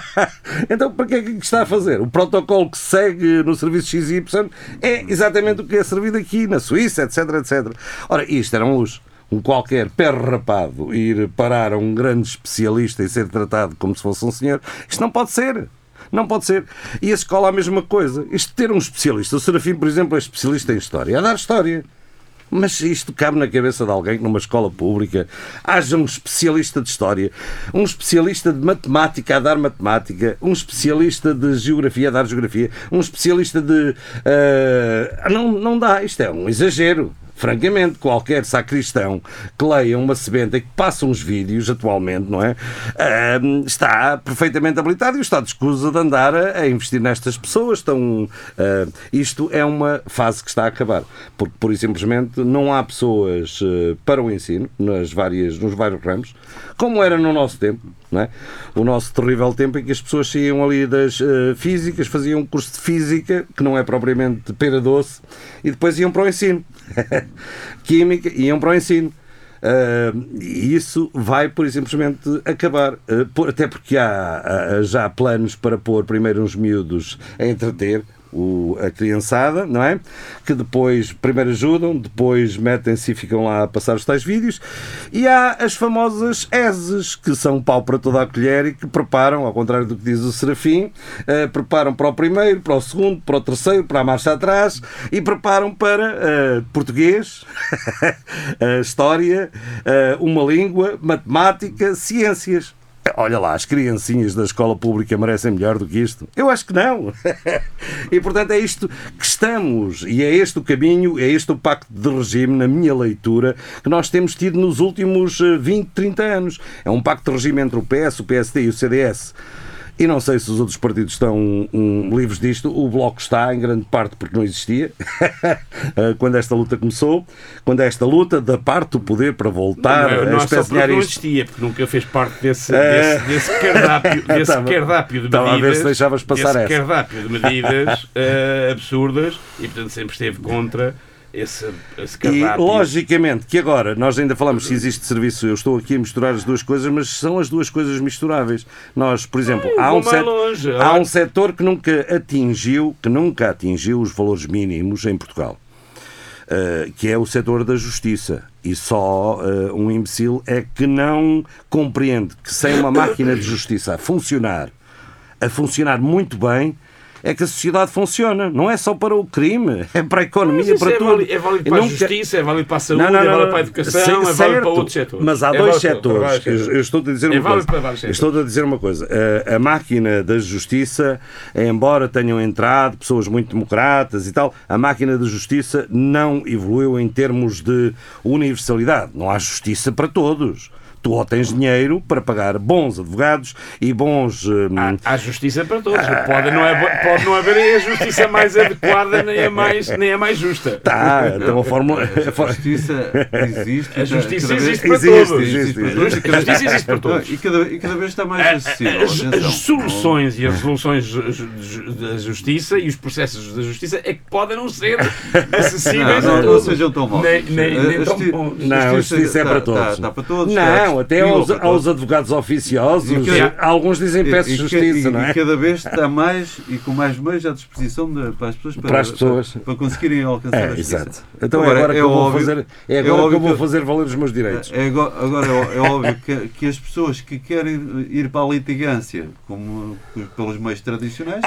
Speaker 1: então, para que é que está a fazer? O protocolo que se segue no serviço XY é exatamente o que é servido aqui na Suíça, etc, etc. Ora, isto eram os um qualquer perro rapado ir parar a um grande especialista e ser tratado como se fosse um senhor, isto não pode ser. Não pode ser. E a escola a mesma coisa. Isto ter um especialista. O Serafim, por exemplo, é especialista em história. A dar história. Mas isto cabe na cabeça de alguém que numa escola pública haja um especialista de história, um especialista de matemática a dar matemática, um especialista de geografia a dar geografia, um especialista de. ah, não, não dá, isto é um exagero. Francamente, qualquer sacristão que leia uma sebenta e que passa uns vídeos atualmente, não é? Ah, está perfeitamente habilitado e o Estado escusa de andar a, a investir nestas pessoas. Estão, ah, isto é uma fase que está a acabar. Porque, por simplesmente, não há pessoas ah, para o ensino nas várias, nos vários ramos, como era no nosso tempo. Não é? O nosso terrível tempo em que as pessoas saíam ali das ah, físicas, faziam um curso de física, que não é propriamente pera doce, e depois iam para o ensino. Química, iam para o ensino. Uh, e isso vai, por simplesmente, acabar. Uh, por- até porque há, há já planos para pôr primeiro uns miúdos a entreter o- a criançada, não é? Que depois primeiro ajudam, depois metem-se e ficam lá a passar os tais vídeos. E há as famosas ESES, que são pau para toda a colher e que preparam, ao contrário do que diz o Serafim, uh, preparam para o primeiro, para o segundo, para o terceiro, para a marcha atrás e preparam para uh, português, história, uh, uma língua, matemática, ciências. Olha lá, as criancinhas da escola pública merecem melhor do que isto? Eu acho que não. e portanto é isto que estamos, e é este o caminho, é este o pacto de regime, na minha leitura, que nós temos tido nos últimos eh, 20, 30 anos. É um pacto de regime entre o PS, o PSD e o CDS. E não sei se os outros partidos estão hum, livres disto. O Bloco está, em grande parte, porque não existia eh, quando esta luta começou. Quando esta luta da parte do poder para voltar
Speaker 7: não,
Speaker 1: a
Speaker 7: não é só porque
Speaker 1: espezinhar
Speaker 7: não
Speaker 1: isto.
Speaker 7: existia, porque nunca fez parte desse,
Speaker 1: É.
Speaker 7: desse, desse cardápio, desse
Speaker 1: Estava-
Speaker 7: cardápio de
Speaker 1: estava a ver
Speaker 7: medidas.
Speaker 1: se deixavas passar essa.
Speaker 7: cardápio de medidas eh, absurdas e, portanto, sempre esteve contra esse, esse
Speaker 1: E
Speaker 7: cardápio.
Speaker 1: logicamente que agora nós ainda falamos se existe serviço, eu estou aqui a misturar as duas coisas, mas são as duas coisas misturáveis. Nós, por exemplo,
Speaker 7: Ai,
Speaker 1: há um, set-
Speaker 7: longe.
Speaker 1: há um setor que nunca atingiu, que nunca atingiu os valores mínimos em Portugal. Uh, que é o setor da justiça. E só uh, um imbecil é que não compreende que sem uma máquina de justiça a funcionar, a funcionar muito bem, é que a sociedade funciona. Não é só para o crime, é para a economia, para
Speaker 7: é,
Speaker 1: tudo.
Speaker 7: válido, é válido para a
Speaker 1: nunca-
Speaker 7: justiça, é válido para a saúde,
Speaker 1: não, não,
Speaker 7: é
Speaker 1: não,
Speaker 7: válido
Speaker 1: não.
Speaker 7: para a educação, é válido para outros setores.
Speaker 1: Mas há
Speaker 7: É
Speaker 1: dois
Speaker 7: válido
Speaker 1: setores.
Speaker 7: vários
Speaker 1: Eu, estou a dizer
Speaker 7: É
Speaker 1: uma
Speaker 7: válido
Speaker 1: coisa. Estou a dizer uma coisa. A, a máquina da justiça, embora tenham entrado pessoas muito democratas e tal, a máquina da justiça não evoluiu em termos de universalidade. Não há justiça para todos. Tu ou tens dinheiro para pagar bons advogados e bons. hum,
Speaker 7: Há, há justiça para todos. Pode não, haver, pode não haver a justiça mais adequada nem a mais, nem a mais justa.
Speaker 1: Tá, então a fórmula. a
Speaker 8: justiça existe.
Speaker 7: A justiça existe para
Speaker 1: Existe,
Speaker 7: todos.
Speaker 1: existe,
Speaker 8: para
Speaker 1: existe.
Speaker 8: todos cada-
Speaker 7: A justiça existe para todos.
Speaker 8: E cada, e cada vez está mais
Speaker 7: As,
Speaker 8: acessível.
Speaker 7: as- as soluções e as resoluções da justiça e os processos da justiça é que podem não ser acessíveis
Speaker 8: Não,
Speaker 7: a
Speaker 8: não, não
Speaker 7: todos.
Speaker 8: sejam tão maus.
Speaker 7: Nem, nem, nem
Speaker 8: A
Speaker 7: tão bons.
Speaker 1: Não, a justiça é para todos.
Speaker 8: Está, está para todos.
Speaker 1: Não,
Speaker 8: está
Speaker 1: até aos, aos advogados oficiosos,
Speaker 8: E que-
Speaker 1: alguns dizem peço
Speaker 8: E- que-
Speaker 1: justiça,
Speaker 8: e-
Speaker 1: não é?
Speaker 8: E cada vez está mais e com mais meios à disposição de- para as pessoas para,
Speaker 1: Para as pessoas.
Speaker 8: para, para conseguirem alcançar a
Speaker 1: É,
Speaker 8: justiça.
Speaker 1: exato. Então é agora que eu vou
Speaker 8: óbvio-
Speaker 1: fazer, é
Speaker 8: é
Speaker 1: agora que eu vou
Speaker 8: que-
Speaker 1: fazer valer os meus direitos.
Speaker 8: É, agora agora é, é óbvio que, que as pessoas que querem ir para a litigância como pelos meios tradicionais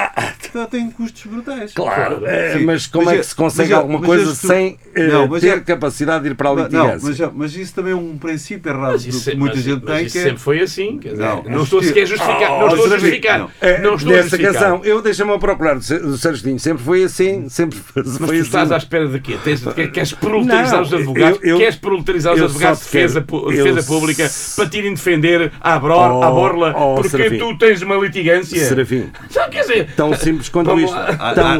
Speaker 8: já têm custos brutais.
Speaker 1: Claro, é,
Speaker 8: Sim.
Speaker 1: mas como
Speaker 8: Mas
Speaker 1: é
Speaker 8: é-
Speaker 1: que se consegue
Speaker 8: mas é-
Speaker 1: alguma
Speaker 8: mas
Speaker 1: coisa
Speaker 8: este-
Speaker 1: sem eh,
Speaker 8: Não, mas
Speaker 1: ter
Speaker 8: é-
Speaker 1: capacidade de ir para a
Speaker 8: Não,
Speaker 1: litigância?
Speaker 8: mas, já- mas isso também é um princípio errado
Speaker 7: Mas
Speaker 8: do
Speaker 7: isso,
Speaker 8: que muita
Speaker 7: mas-
Speaker 8: gente
Speaker 7: mas
Speaker 8: tem
Speaker 7: isso
Speaker 8: que é-
Speaker 7: sempre foi assim. Quer dizer,
Speaker 8: Não,
Speaker 7: não,
Speaker 8: a
Speaker 7: estou sequer a
Speaker 8: justi-
Speaker 7: justificar.
Speaker 1: Oh,
Speaker 7: não estou a justificar.
Speaker 8: não.
Speaker 1: É,
Speaker 7: não estou a
Speaker 1: nessa
Speaker 7: justificar.
Speaker 1: canção, eu deixa-me a procurar o Ser- o Serginho, sempre foi assim, sempre
Speaker 7: Mas
Speaker 1: foi
Speaker 7: tu
Speaker 1: assim.
Speaker 7: estás à espera de quê? Tens, quer- queres proletarizar os advogados?
Speaker 1: eu- eu-
Speaker 7: queres proletarizar os advogados de defesa, defesa
Speaker 1: s-
Speaker 7: pública para te irem defender à, bro,
Speaker 1: Oh,
Speaker 7: à borla
Speaker 1: oh,
Speaker 7: porque
Speaker 1: Serafim.
Speaker 7: tu tens uma litigância?
Speaker 1: Serafim,
Speaker 7: quer dizer,
Speaker 1: tão simples quanto isto.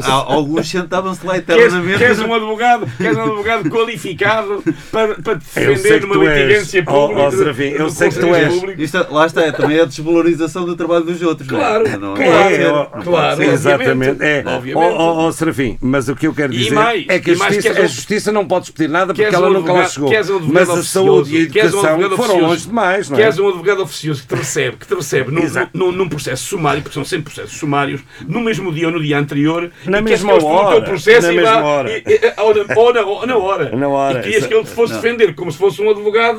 Speaker 8: alguns sentavam-se lá eternamente.
Speaker 7: queres um advogado, queres um advogado qualificado para, te defender numa litigância
Speaker 1: Oh, oh,
Speaker 7: pública,
Speaker 1: Serafim, eu sei que tu és-.
Speaker 8: Isto, é- lá está, é também a desvalorização do trabalho dos outros. não é?
Speaker 7: Claro,
Speaker 8: Não
Speaker 7: claro.
Speaker 8: é?
Speaker 1: É,
Speaker 8: Não
Speaker 1: ó,
Speaker 8: pode
Speaker 7: claro.
Speaker 1: Exatamente. É.
Speaker 7: Obviamente.
Speaker 1: Ó, ó, ó, Serafim, mas o que eu quero dizer
Speaker 7: mais,
Speaker 1: é que a justiça,
Speaker 7: um-
Speaker 1: a justiça não pode pedir nada porque ela
Speaker 7: um
Speaker 1: nunca lá chegou.
Speaker 7: um
Speaker 1: Mas a saúde e a
Speaker 7: um
Speaker 1: educação foram longe demais, não é?
Speaker 7: Queres um advogado oficioso que te recebe, que te recebe num, num, num processo sumário, porque são sempre processos sumários, no mesmo dia ou no dia anterior,
Speaker 1: Na mesma
Speaker 7: que
Speaker 1: hora, na mesma hora.
Speaker 7: e- e- ou, na, hora.
Speaker 1: Na hora,
Speaker 7: E querias que ele te fosse defender como se fosse um advogado.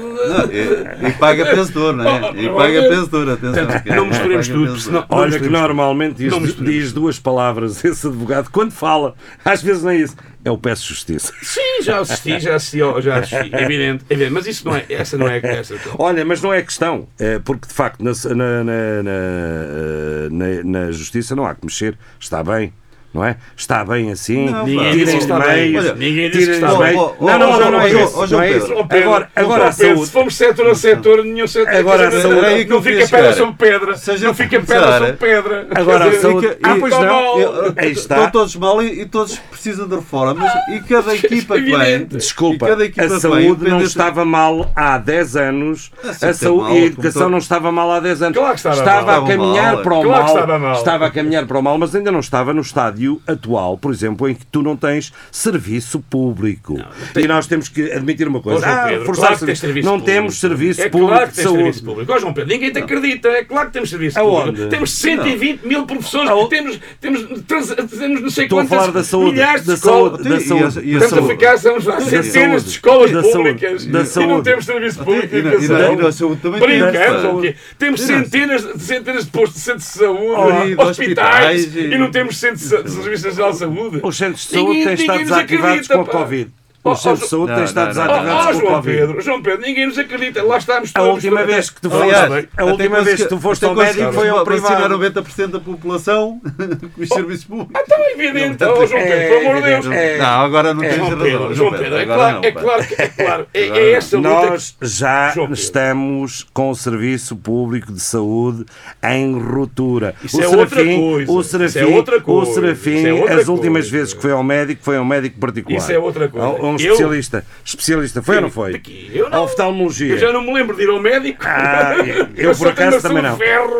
Speaker 8: Paga pensador, não é? E paga pensador, atenção. É-
Speaker 7: não misturemos tudo, não
Speaker 1: Olha que normalmente diz, diz duas palavras esse advogado quando fala. Às vezes não é isso. É o peço justiça.
Speaker 7: Sim, já assisti, já assisti, já assisti. Evidente, evidente. Mas isso não é, essa não é essa.
Speaker 1: Olha, mas não é questão, é porque de facto na, na, na, na- na- na justiça não há que mexer. Está bem, não é? Está bem assim.
Speaker 8: Não,
Speaker 1: tirem
Speaker 7: está bem.
Speaker 1: meios,
Speaker 8: Olha,
Speaker 7: ninguém que está
Speaker 1: de
Speaker 7: bem.
Speaker 1: meios. Não, não, não, não é isso. Não é isso. Agora, agora a
Speaker 7: Pedro,
Speaker 1: saúde.
Speaker 7: Se formos setor a setor, nenhum setor.
Speaker 1: Agora a saúde-
Speaker 7: Não fica pedra
Speaker 8: chegar.
Speaker 7: sobre pedra. Não fica pedra sobre pedra.
Speaker 1: Agora a saúde- Ah, pois
Speaker 7: está
Speaker 1: não.
Speaker 8: Estão todos mal e, e todos precisam de reformas e cada equipa que vem.
Speaker 1: Desculpa,
Speaker 8: cada equipa
Speaker 1: a saúde não
Speaker 8: independente-
Speaker 1: estava mal há 10 anos,
Speaker 8: Ah,
Speaker 1: a saúde e a educação não estava mal há 10 anos.
Speaker 7: Estava
Speaker 1: a caminhar para o
Speaker 7: mal.
Speaker 1: estava a caminhar para o mal, mas ainda não estava no estádio atual, por exemplo, em que tu não tens serviço público. E nós temos que admitir uma coisa. Ah,
Speaker 7: Pedro,
Speaker 1: forçar
Speaker 7: claro que
Speaker 1: serviço.
Speaker 7: serviço
Speaker 1: não
Speaker 7: público.
Speaker 1: temos serviço
Speaker 7: é
Speaker 1: público
Speaker 7: claro que
Speaker 1: de saúde.
Speaker 7: serviço público. Ó, João Pedro, ninguém te acredita. É claro que temos serviço
Speaker 1: Aonde?
Speaker 7: público. Temos 120 mil professores,
Speaker 1: Aonde?
Speaker 7: temos, temos, trans- temos não sei
Speaker 1: Estou a
Speaker 7: quantas
Speaker 1: falar da saúde,
Speaker 7: milhares de
Speaker 1: da
Speaker 7: escolas.
Speaker 1: saúde, da
Speaker 8: a-
Speaker 1: saúde.
Speaker 8: e a
Speaker 7: Estamos a
Speaker 1: saúde.
Speaker 7: ficar, estamos lá, centenas
Speaker 1: saúde.
Speaker 7: de escolas
Speaker 1: Da saúde.
Speaker 7: públicas
Speaker 1: Da
Speaker 7: e não
Speaker 1: saúde.
Speaker 7: temos serviço público de
Speaker 8: E na- e na-
Speaker 7: educação.
Speaker 8: e na saúde também
Speaker 7: Brincamos,
Speaker 8: temos, pá.
Speaker 7: ou quê? Temos
Speaker 8: na-
Speaker 7: centenas, centenas de postos de centros de saúde,
Speaker 8: Oh, de
Speaker 7: hospitais,
Speaker 8: e-
Speaker 7: não temos centros de de serviço nacional de saúde.
Speaker 1: Os centros de
Speaker 7: Ninguém-
Speaker 1: saúde têm estado
Speaker 7: ninguém
Speaker 1: desativados com a. Covid.
Speaker 7: Oh,
Speaker 1: Os centros
Speaker 7: oh,
Speaker 1: de saúde têm estado
Speaker 7: Ah,
Speaker 1: com a
Speaker 7: João. Pedro, João Pedro, ninguém nos acredita. Lá estamos
Speaker 1: A
Speaker 7: todos.
Speaker 1: última vez que tu foste, a última vez que tu
Speaker 8: consegui-
Speaker 1: foste ao médico foi ao privado.
Speaker 8: 90% da população com os serviços públicos.
Speaker 7: Ah, então é evidente. Oh, João Pedro, pelo amor de Deus.
Speaker 1: É.
Speaker 8: Não, agora não tens
Speaker 7: João
Speaker 8: razão.
Speaker 7: Pedro, João Pedro, é claro, é claro, é claro. É, é essa luta
Speaker 1: Nós já estamos com o Serviço Público de Saúde em ruptura.
Speaker 7: Isso
Speaker 1: o
Speaker 7: é outra
Speaker 1: Serafim,
Speaker 7: coisa.
Speaker 1: O
Speaker 7: é
Speaker 1: Serafim, o
Speaker 7: é
Speaker 1: as últimas vezes que foi ao médico, foi ao médico particular.
Speaker 7: Isso é outra coisa.
Speaker 1: Um
Speaker 7: Eu-
Speaker 1: especialista. Especialista, foi ou não foi?
Speaker 7: Daqui. Eu não.
Speaker 1: A oftalmologia.
Speaker 7: Eu já não me lembro de ir ao médico.
Speaker 1: Ah, eu,
Speaker 7: só
Speaker 1: por acaso também não.
Speaker 7: Ferro.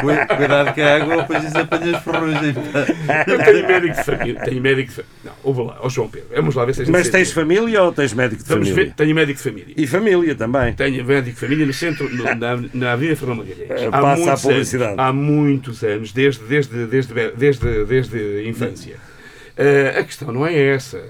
Speaker 8: Cu- Cuidado com a água, depois isso apanha as ferrugem.
Speaker 7: Eu tenho médico de família. Tenho médico de família. Não, ouve lá, ó João Pedro. Vamos lá ver se a gente
Speaker 1: Mas tens família ou tens médico de
Speaker 7: Vamos
Speaker 1: família?
Speaker 7: ver. Tenho médico de família.
Speaker 1: E família também.
Speaker 7: Tenho médico de família no centro, no- na, na Avenida Fernando Magalhães.
Speaker 1: Eh, passa a publicidade.
Speaker 7: Anos, há muitos anos, desde, desde, desde, desde, desde a infância. Eh, a questão não é essa.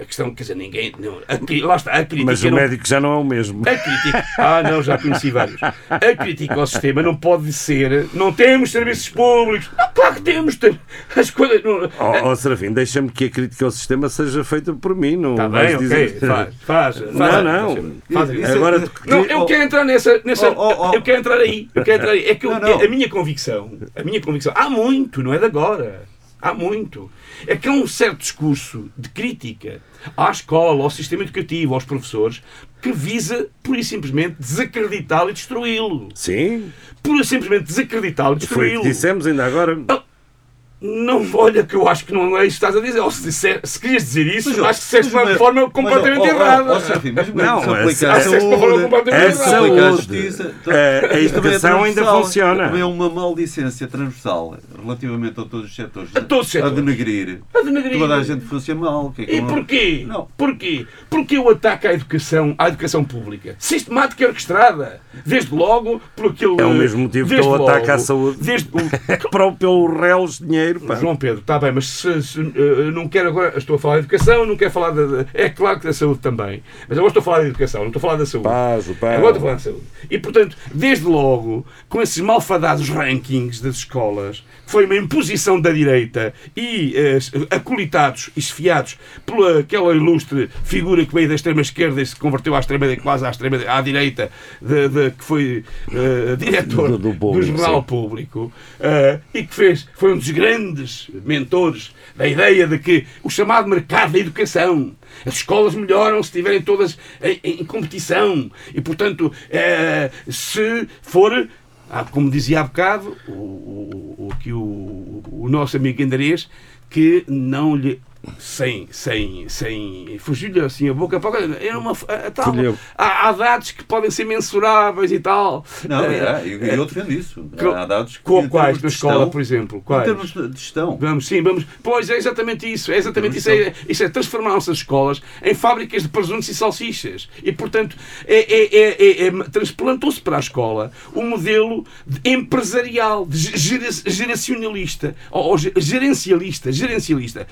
Speaker 7: A questão, quer dizer, ninguém. Não, a, lá está, a crítica.
Speaker 1: Mas o
Speaker 7: não-
Speaker 1: médico já não é o mesmo.
Speaker 7: A crítica. Ah, não, já conheci vários. A crítica ao sistema não pode ser. Não temos serviços públicos. Não, claro que temos. tem- As coisas. Não,
Speaker 1: Ó oh, Serafim, deixa-me que a crítica ao sistema seja feita por mim, não
Speaker 7: Tá bem,
Speaker 1: dizer...
Speaker 7: ok. Faz, faz. faz
Speaker 1: Não, não.
Speaker 7: Faz,
Speaker 1: Agora
Speaker 7: Não, eu quero entrar nessa. nessa
Speaker 8: Oh, oh, oh.
Speaker 7: Eu quero entrar aí. Eu quero entrar aí. É que eu-
Speaker 8: Não, não.
Speaker 7: a minha convicção. A minha convicção. Há muito, não é de agora. Há muito. É que há um certo discurso de crítica à escola, ao sistema educativo, aos professores, que visa, pura e simplesmente, desacreditá-lo e destruí-lo.
Speaker 1: Sim,
Speaker 7: Pura e simplesmente desacreditá-lo e
Speaker 1: foi o que
Speaker 7: destruí-lo.
Speaker 1: dissemos ainda agora.
Speaker 7: Não, olha, que eu acho que não é isso que estás a dizer. Ou se, disser- se querias dizer isso,
Speaker 8: Mas,
Speaker 7: acho que disseste de uma forma completamente errada.
Speaker 8: é que
Speaker 1: Não,
Speaker 8: se
Speaker 1: é-
Speaker 8: aplica
Speaker 1: é-
Speaker 8: a
Speaker 7: disseste de uma forma
Speaker 8: saúde,
Speaker 7: completamente
Speaker 1: A
Speaker 7: errada.
Speaker 8: se aplica a
Speaker 1: saúde,
Speaker 8: justiça,
Speaker 1: a- a
Speaker 8: é
Speaker 1: educação ainda funciona.
Speaker 8: Também é uma maldicência transversal relativamente a todos os setores.
Speaker 7: A todos os setores.
Speaker 8: A denegrir.
Speaker 7: A denegrir.
Speaker 8: Toda a gente funciona mal. que é que
Speaker 7: E
Speaker 8: não-
Speaker 7: porquê?
Speaker 8: Não.
Speaker 7: Porquê? Porque o ataque à educação, à educação pública, sistemática e orquestrada, desde logo por aquele...
Speaker 1: É o mesmo motivo que
Speaker 7: desde
Speaker 1: é o ataque
Speaker 7: logo,
Speaker 1: à saúde.
Speaker 7: Desde o...
Speaker 1: Para, pelo réus de dinheiro, pá.
Speaker 7: João Pedro, está bem, mas se, se, eh, não quero agora, estou a falar de educação, não quero falar de- é claro que da saúde também, mas agora estou a falar de educação, não estou a falar da saúde.
Speaker 1: Paz, paz.
Speaker 7: Agora estou a falar de saúde. E portanto, desde logo, com esses malfadados rankings das escolas, que foi uma imposição da direita e eh, acolitados e esfiados pela aquela ilustre figura que veio da extrema esquerda e se converteu à extrema quase à extrema à direita, de, de- que foi eh, diretor
Speaker 1: Do- do
Speaker 7: do,
Speaker 1: público,
Speaker 7: jornal
Speaker 1: sim.
Speaker 7: público eh, e que fez, foi um dos grandes mentores da ideia de que o chamado mercado da educação, as escolas melhoram se estiverem todas em, em competição e, portanto, eh, se for, ah, como dizia há bocado, o, o, o, aqui o, o nosso amigo Andarês, que não lhe sem, sem, sem fugir-lhe assim a boca para era uma a, tal,
Speaker 1: Colheu.
Speaker 7: há, há dados que podem ser mensuráveis e tal.
Speaker 8: Não,
Speaker 7: Eh,
Speaker 8: é, eu, defendo isso. Há dados que,
Speaker 7: co-
Speaker 8: em
Speaker 7: quais
Speaker 8: de
Speaker 7: escola,
Speaker 8: gestão-
Speaker 7: por exemplo?
Speaker 8: Em
Speaker 7: Quais?
Speaker 8: termos de gestão.
Speaker 7: Vamos, sim, vamos. Pois é exatamente isso. É exatamente isso. É, isso é transformaram-se as escolas em fábricas de presuntos e salsichas. E, portanto, é, é, é, é- é- transplantou-se para a escola um modelo de empresarial, de ge- gera- geracionalista, ou, ou ge- gerencialista. gerencialista.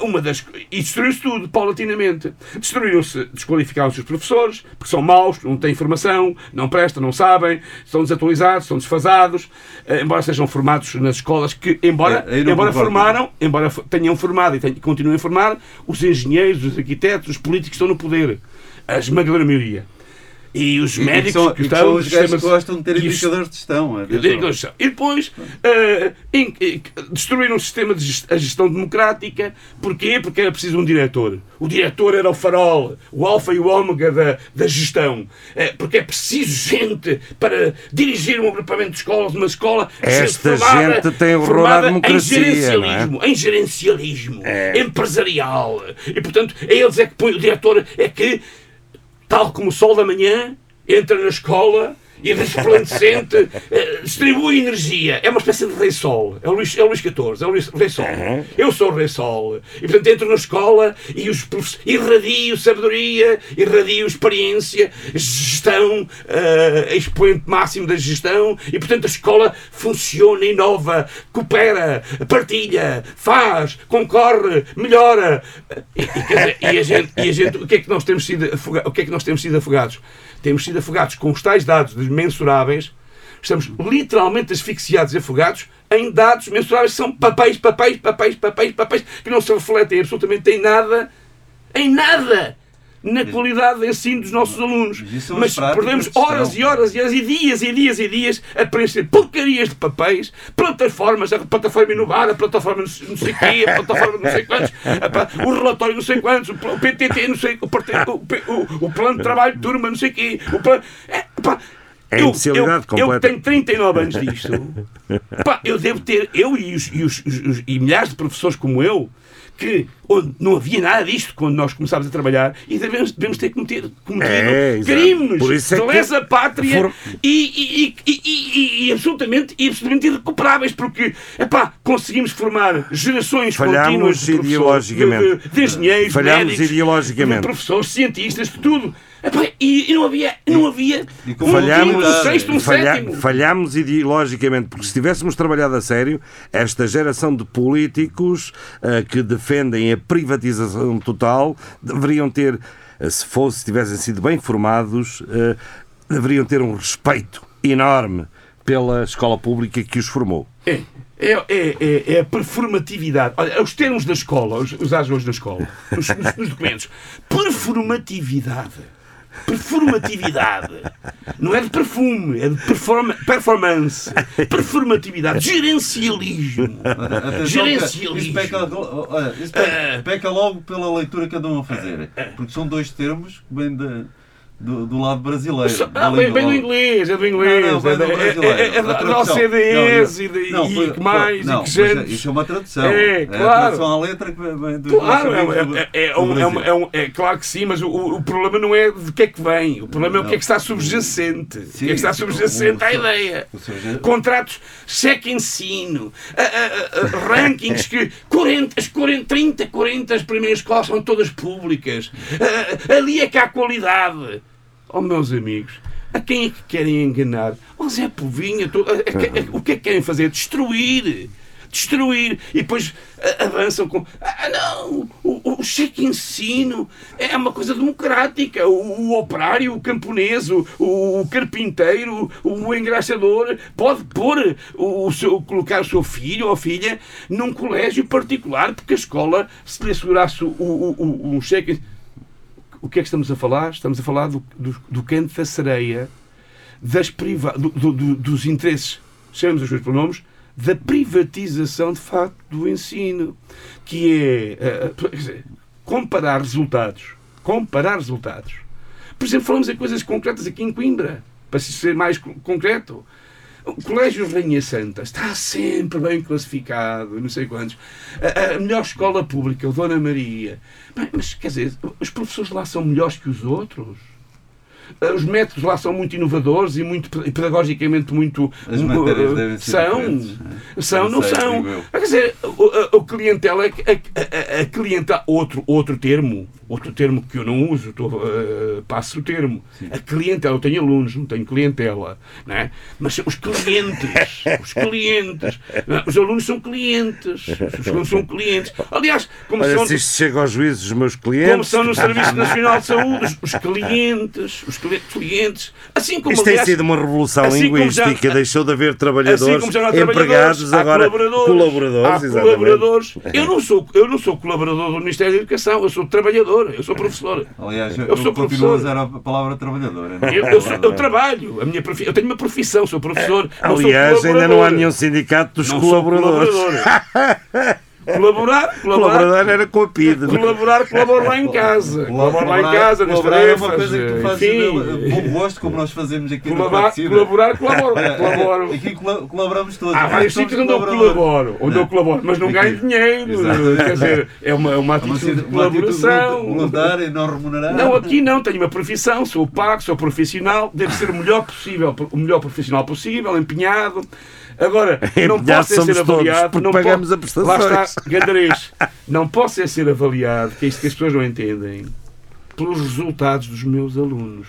Speaker 7: Uma das, e destruiu-se tudo, paulatinamente. Destruíram-se, desqualificaram-se os professores, porque são maus, não têm formação, não prestam, não sabem, estão desatualizados, estão desfasados, eh, embora sejam formados nas escolas que, embora,
Speaker 8: É,
Speaker 7: embora formaram, embora tenham formado e tenham- continuem a formar, os engenheiros, os arquitetos, os políticos estão no poder. A esmagadora maioria. E os
Speaker 8: E- e que
Speaker 7: médicos
Speaker 8: são,
Speaker 7: que
Speaker 8: que
Speaker 7: estão
Speaker 8: são
Speaker 7: nos
Speaker 8: os gajos que gostam de ter indicadores de gestão.
Speaker 7: que são. E depois eh, em- em- destruíram o sistema de gest- a gestão democrática. Porquê? Porque era preciso um diretor. O diretor era o farol, o alfa e o ômega da, da gestão. Eh, porque é preciso gente para dirigir um agrupamento de escolas, uma escola
Speaker 1: Esta
Speaker 7: formada-
Speaker 1: gente tem horror à democracia,
Speaker 7: Em
Speaker 1: é?
Speaker 7: gerencialismo, em gerencialismo
Speaker 1: É.
Speaker 7: empresarial. E portanto, a eles é que põe o diretor, é que tal como o sol da manhã, entra na escola e resplandecente eh, distribui energia. É uma espécie de rei sol. É o Luís, é o Luís XIV, é o Luís, rei sol. Eu sou o rei sol. E portanto entro na escola e os irradio sabedoria, irradio experiência, gestão, eh, expoente máximo da gestão e portanto a escola funciona, inova, coopera, partilha, faz, concorre, melhora. E, e, dizer, e a gente, e a gente, o que é que nós temos sido? O que é que nós temos sido afogados? Temos sido afogados com os tais dados mensuráveis. Estamos literalmente asfixiados e afogados em dados mensuráveis que são papéis, papéis, papéis, papéis, papéis, que não se refletem absolutamente em nada, em nada, na qualidade de ensino dos nossos alunos.
Speaker 8: Mas
Speaker 7: perdemos horas e horas e horas e dias e dias e dias a preencher porcarias de papéis, plataformas, a plataforma inovada, a plataforma não sei quê, a plataforma não sei quantos, a o relatório não sei quantos, o, PTT não sei, o, o, o- o plano de trabalho de turma não sei quê, o plano... É, pá,
Speaker 1: É
Speaker 7: eu, eu, eu tenho 39 anos disto. Pá, eu devo ter, eu e, os, e, os- os- e milhares de professores como eu, que onde não havia nada disto quando nós começámos a trabalhar e devemos, devemos ter cometido, cometido
Speaker 1: É,
Speaker 7: crimes
Speaker 1: Por isso é
Speaker 7: de lesa pátria
Speaker 1: for-
Speaker 7: e, e, e, e, absolutamente, e absolutamente irrecuperáveis, porque epá, conseguimos formar gerações
Speaker 1: Falhámos
Speaker 7: contínuas de
Speaker 1: ideologicamente.
Speaker 7: de, de, de engenheiros,
Speaker 1: Falhámos
Speaker 7: médicos,
Speaker 1: ideologicamente.
Speaker 7: de professores, cientistas, de tudo. E, e não havia, não havia
Speaker 8: e
Speaker 7: um
Speaker 1: Falhámos,
Speaker 7: quinto, um sexto, um
Speaker 1: falha-
Speaker 7: sétimo.
Speaker 1: falhámos ideologicamente, porque se tivéssemos trabalhado a sério, esta geração de políticos ah, que defendem a privatização total deveriam ter, ah, se fosse, se tivessem sido bem formados, ah, deveriam ter um respeito enorme pela escola pública que os formou.
Speaker 7: É, é, é, é, é a performatividade. Olha, os termos da escola, os usados hoje na escola, nos- nos documentos. Performatividade. Performatividade. Não é de perfume, é de performa- performance. Performatividade. Gerencialismo.
Speaker 8: Atenção,
Speaker 7: Gerencialismo.
Speaker 8: Isso peca, olha, isso peca, peca logo pela leitura que andam a fazer. Porque são dois termos que vêm de- do, do lado brasileiro.
Speaker 7: Ah,
Speaker 8: da
Speaker 7: bem, do inglês, é do inglês.
Speaker 8: Não, não, vem
Speaker 7: é,
Speaker 8: do
Speaker 7: é,
Speaker 8: brasileiro.
Speaker 7: é, é
Speaker 8: A
Speaker 7: da. OCDEs e, de,
Speaker 8: não,
Speaker 7: e
Speaker 8: foi-
Speaker 7: que mais,
Speaker 8: não,
Speaker 7: e que
Speaker 8: mas
Speaker 7: gente.
Speaker 8: Isso é uma tradução.
Speaker 7: É,
Speaker 8: a
Speaker 7: claro.
Speaker 8: tradução à letra que vem dos
Speaker 7: Claro, é,
Speaker 8: do-
Speaker 7: é, é,
Speaker 8: do
Speaker 7: é, é é claro que sim, mas o, o problema não é de que é que vem, o problema é o que é que está subjacente. o que é que está subjacente à ideia. Contratos, cheque ensino, a- a- a- rankings que 40, as 40, 30, 40 as primeiras escolas são todas públicas. A- ali é que há qualidade. Oh, meus amigos, a quem é que querem enganar? Oh, Zé Povinha, a- a- a- o que é que querem fazer? Destruir. Destruir. E depois ah, avançam com. Ah, não! O, o cheque ensino é uma coisa democrática. O, o operário, o camponês, o, o carpinteiro, o engraxador pode pôr o, o seu, colocar o seu filho ou filha num colégio particular porque a escola, se lhe assegurasse o, o, o, um cheque. O que é que estamos a falar? Estamos a falar do, do, do canto da sereia, das priva do- do- do- dos interesses, chamemos os seus pronomes, da privatização de facto do ensino, que é dizer, comparar resultados. Comparar resultados. Por exemplo, falamos em coisas concretas aqui em Coimbra, para se ser mais co- concreto. O Colégio Rainha Santa está sempre bem classificado, não sei quantos. A, a melhor escola pública, o Dona Maria. Bem, mas quer dizer, os professores lá são melhores que os outros? Ah, Os métodos lá são muito inovadores e muito e pedagogicamente muito.
Speaker 8: As
Speaker 7: ah,
Speaker 8: devem ser
Speaker 7: são.
Speaker 8: é?
Speaker 7: São, não
Speaker 8: Não sei,
Speaker 7: são.
Speaker 8: eu.
Speaker 7: Quer dizer, o, a- o clientela, a, a, a- a clientela, outro, outro termo, outro termo que eu não uso, estou, ah, passo o termo. A clientela, eu tenho alunos, não tenho clientela, não é? mas são os clientes, os clientes. É? Os alunos são clientes, os alunos são clientes. Aliás, como
Speaker 1: Olha,
Speaker 7: são.
Speaker 1: se isto chega aos juízes, os meus
Speaker 7: Como
Speaker 1: clientes.
Speaker 7: são no Serviço Nacional de Saúde, os- os clientes, os cli- clientes, assim como
Speaker 1: Isto tem
Speaker 7: aliás,
Speaker 1: sido uma revolução
Speaker 7: assim
Speaker 1: linguística,
Speaker 7: já-
Speaker 1: deixou de haver
Speaker 7: assim
Speaker 1: trabalhadores,
Speaker 7: como já não há
Speaker 1: empregados, agora
Speaker 7: colaboradores,
Speaker 1: colaboradores,
Speaker 7: colaboradores. Eu não sou, eu não sou colaborador do Ministério da Educação, eu sou trabalhador, eu sou professor.
Speaker 8: Aliás, eu,
Speaker 7: Eu sou
Speaker 8: continuo
Speaker 7: professor.
Speaker 8: a usar a palavra trabalhadora. não é?
Speaker 7: Eu, eu, sou- eu trabalho, a minha profi- eu tenho uma profissão, sou professor. não sou
Speaker 1: Aliás, ainda não há nenhum sindicato dos
Speaker 7: Não sou
Speaker 1: colaboradores.
Speaker 7: Colaborar, colaborar,
Speaker 1: Colaborador era com a PID.
Speaker 7: colaborar, colaboro lá em casa. Colaboro lá em casa, nas
Speaker 8: Colaborar é
Speaker 7: tarefas.
Speaker 8: uma coisa que tu fazes
Speaker 7: enfim.
Speaker 8: bom gosto, como nós fazemos aqui no
Speaker 7: Colaborar,
Speaker 8: Participa.
Speaker 7: colaborar, colaboro.
Speaker 8: É,
Speaker 7: colaboro.
Speaker 8: Aqui colaboramos todos.
Speaker 7: Há vários
Speaker 8: Somos
Speaker 7: sítios onde eu colaboro, onde eu colaboro, mas não ganho dinheiro.
Speaker 8: Exato.
Speaker 7: Quer dizer, é uma, uma
Speaker 8: É uma
Speaker 7: atitude de colaboração.
Speaker 8: voluntária, não remunerada.
Speaker 7: Não, aqui não, tenho uma profissão, sou pago, sou profissional, devo ser o melhor possível, o melhor profissional possível, empenhado. Agora, não posso ser
Speaker 1: todos,
Speaker 7: avaliado. não
Speaker 1: pagamos
Speaker 7: po-
Speaker 1: a prestações.
Speaker 7: Lá está, Gandarês. Não posso é ser avaliado, que é isto que as pessoas não entendem, pelos resultados dos meus alunos.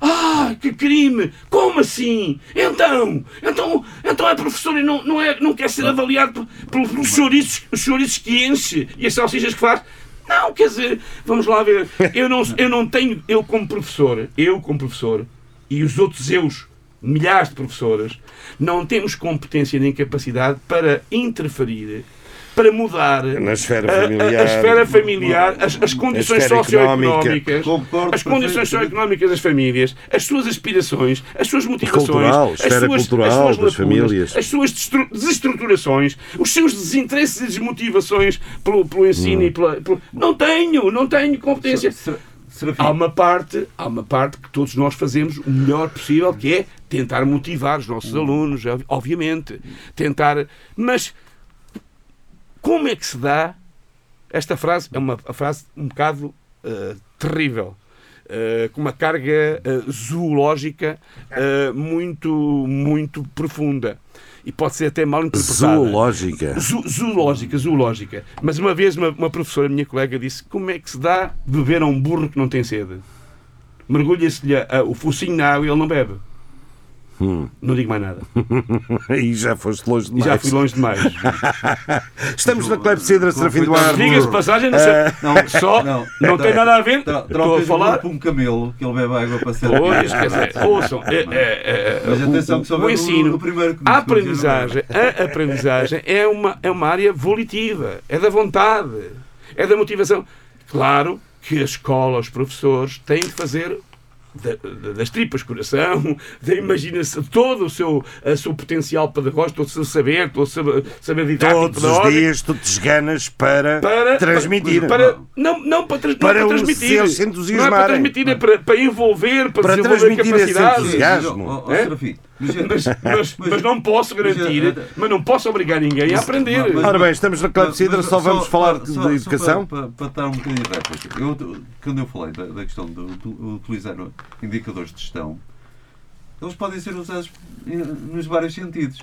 Speaker 7: Ah, que crime! Como assim? Então, então, então é professor e não, não, é, não quer ser avaliado pelos, pelos chouriços, os chouriços que enche e as salsichas que faz? Não, quer dizer, vamos lá ver. Eu não, eu não tenho, eu como professor, eu como professor, e os outros eus, milhares de professoras, não temos competência nem capacidade para interferir, para mudar
Speaker 1: Na esfera
Speaker 7: a- a-
Speaker 1: familiar.
Speaker 7: a, esfera familiar, as, as condições socioeconómicas,
Speaker 8: Concordo
Speaker 7: as condições socioeconómicas das famílias, as suas aspirações, as suas motivações,
Speaker 1: Cultural,
Speaker 7: as suas,
Speaker 1: cultural
Speaker 7: as suas
Speaker 1: das
Speaker 7: lacunas,
Speaker 1: famílias.
Speaker 7: as suas desestruturações, os seus desinteresses e desmotivações pelo, pelo ensino
Speaker 1: Hum.
Speaker 7: e pela, pelo- Não tenho, não tenho competência. Há uma parte, há uma parte que todos nós fazemos o melhor possível, que é tentar motivar os nossos alunos, ob- obviamente, tentar, mas como é que se dá esta frase? É uma frase um bocado eh, terrível. eh, com uma carga eh, zoológica muito, muito profunda. E pode ser até mal interpretada.
Speaker 1: Zoológica.
Speaker 7: Zo- zoológica, zoológica. Mas uma vez uma, uma professora, minha colega, disse: Como é que se dá beber a um burro que não tem sede? Mergulha-se-lhe o focinho na água e ele não bebe.
Speaker 1: Hum.
Speaker 7: Não digo mais nada.
Speaker 1: E já foste longe
Speaker 7: E
Speaker 1: demais.
Speaker 7: já fui longe demais.
Speaker 1: Estamos na Clepsidra, Serafim Duarte.
Speaker 7: Diga-se de passagem, não sei.
Speaker 8: Não,
Speaker 7: Só não, tem nada a ver. Estou a falar.
Speaker 8: um camelo que ele bebe água para ser.
Speaker 7: Pois, quer dizer, ouçam, é, é, é,
Speaker 8: Mas
Speaker 7: o-
Speaker 8: atenção que só
Speaker 7: o, ensino,
Speaker 8: no primeiro que
Speaker 7: a aprendizagem, a aprendizagem é uma, é uma área volitiva, é da vontade, é da motivação. Claro que a escola, os professores têm de fazer da- da- das tripas coração, da imaginação, todo o seu, a seu potencial pedagógico, todo o seu saber, todo o seu saber didático
Speaker 1: Todos os dias tu te esganas para,
Speaker 7: para
Speaker 1: transmitir.
Speaker 7: Para, não, não para, trans, não
Speaker 1: Para
Speaker 7: para
Speaker 1: os
Speaker 7: transmitir. não é para transmitir, é para, para envolver, para,
Speaker 1: Para
Speaker 7: desenvolver
Speaker 1: transmitir esse
Speaker 7: capacidades.
Speaker 1: entusiasmo.
Speaker 7: É?
Speaker 8: Serafim, mas-
Speaker 7: Mas, mas, mas não posso garantir,
Speaker 8: mas-
Speaker 7: mas não posso obrigar ninguém a aprender.
Speaker 8: mas-
Speaker 1: Ora bem, estamos na Clepsidra, só vamos falar
Speaker 8: só-
Speaker 1: de
Speaker 8: só
Speaker 1: educação.
Speaker 8: para, para, para dar um bocadinho de réplica. Eu, quando eu falei da, da questão de utilizar indicadores de gestão, eles podem ser usados nos vários sentidos.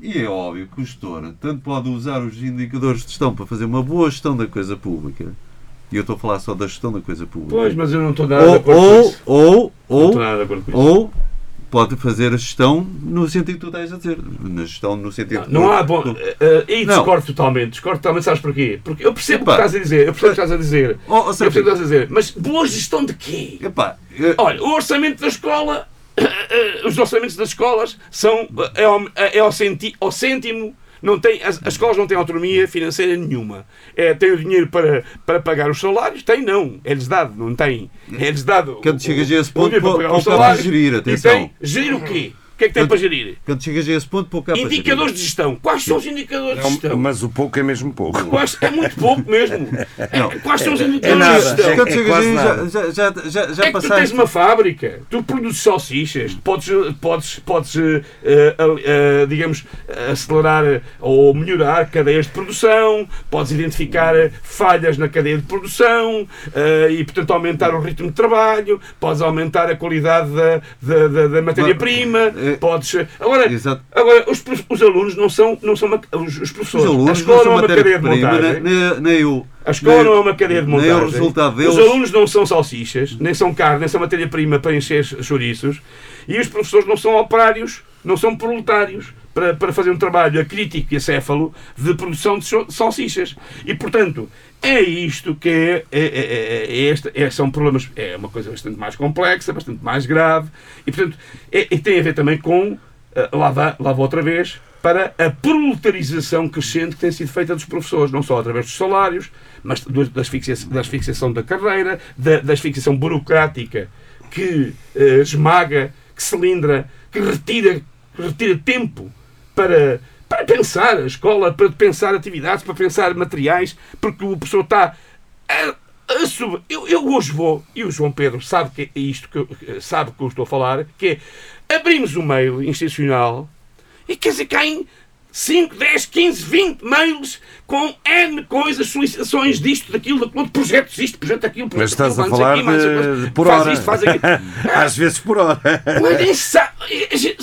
Speaker 8: E é óbvio que o gestor tanto pode usar os indicadores de gestão para fazer uma boa gestão da coisa pública, e eu estou a falar só da gestão da coisa pública,
Speaker 7: Pois, mas eu não estou nada de
Speaker 8: ou,
Speaker 7: acordo com
Speaker 8: ou,
Speaker 7: isso.
Speaker 8: ou, ou,
Speaker 7: de com
Speaker 8: ou pode fazer a gestão no sentido que tu estás a dizer. Na gestão no sentido
Speaker 7: Não há bom. eh, eh, aí
Speaker 8: Não.
Speaker 7: discordo totalmente. Discordo totalmente, sabes porquê? Porque eu percebo o que estás a dizer. Eu percebo o que estás a dizer.
Speaker 8: Oh, oh,
Speaker 7: eu percebo o que estás a dizer. Mas boa gestão de quê?
Speaker 8: Epá, eh,
Speaker 7: Olha, o orçamento da escola, os orçamentos das escolas são é ao, é ao, centi, ao cêntimo. Não tem, as, as escolas não têm autonomia financeira nenhuma. É, tem o dinheiro para, para pagar os salários? Tem, não. É-lhes dado, não tem. É-lhes dado.
Speaker 8: Quando chegas a esse ponto,
Speaker 7: para
Speaker 8: pode
Speaker 7: salários.
Speaker 8: gerir,
Speaker 7: E
Speaker 8: atenção.
Speaker 7: tem, gerir o quê? O que é que tem
Speaker 8: Eu-
Speaker 7: para gerir?
Speaker 8: Quando chegas a esse ponto, pouco há para
Speaker 7: Indicadores de gestão. Quais são os indicadores de
Speaker 1: Não,
Speaker 7: gestão?
Speaker 1: mas o pouco é mesmo pouco.
Speaker 7: Quais- É muito pouco mesmo. É, quais são os indicadores
Speaker 1: nada.
Speaker 7: de gestão?
Speaker 1: É
Speaker 8: Quando chegas aí,
Speaker 1: nada.
Speaker 8: já, já, já, já,
Speaker 7: é que tu tens
Speaker 8: passaste.
Speaker 7: uma fábrica, tu produzes salsichas, podes, podes, podes eh, eh, eh, digamos, acelerar ou melhorar cadeias de produção, podes identificar falhas na cadeia de produção eh, e, portanto, aumentar o ritmo de trabalho, podes aumentar a qualidade da, da, da- da matéria-prima,
Speaker 8: Eh,
Speaker 7: podes... Agora,
Speaker 8: Exato.
Speaker 7: agora os, os alunos não são, não são os, os
Speaker 8: Os
Speaker 7: professores. a
Speaker 8: alunos
Speaker 7: escola
Speaker 8: não
Speaker 7: não é uma cadeia de montagem.
Speaker 8: nem, nem, nem o.
Speaker 7: A escola
Speaker 8: nem-
Speaker 7: não é uma cadeia de
Speaker 8: nem
Speaker 7: montagem.
Speaker 8: o resultado deles.
Speaker 7: Os alunos não são salsichas, nem são carne, nem são matéria-prima para encher chouriços. E os professores não são operários, não são proletários para, para fazer um trabalho acrítico e acéfalo de produção de salsichas. E, portanto, é isto que é, é, é, é- é este, é- são problemas, é uma coisa bastante mais complexa, bastante mais grave. E, portanto, é- e tem a ver também com, eh, lá, vá, lá vou outra vez, para a proletarização crescente que tem sido feita dos professores, não só através dos salários, mas da asfixia- da asfixiação da carreira, da, da asfixiação burocrática que eh, esmaga, que cilindra, que retira, que retira tempo para, para pensar a escola, para pensar atividades, para pensar materiais, porque o professor está a, a sub... eu, eu hoje vou, e o João Pedro sabe que é isto que eu, sabe que eu estou a falar, que é abrimos o mail institucional e quer dizer, caem 5, 10, 15, 20 mails com N coisas, solicitações disto, daquilo, daquilo, projetos isto, projeto aquilo, projeto
Speaker 1: Mas estás a
Speaker 7: aquilo,
Speaker 1: falar
Speaker 7: mais aqui,
Speaker 1: de, por
Speaker 7: faz
Speaker 1: hora.
Speaker 7: isto, faz aquilo.
Speaker 1: Às vezes por hora.
Speaker 7: Mas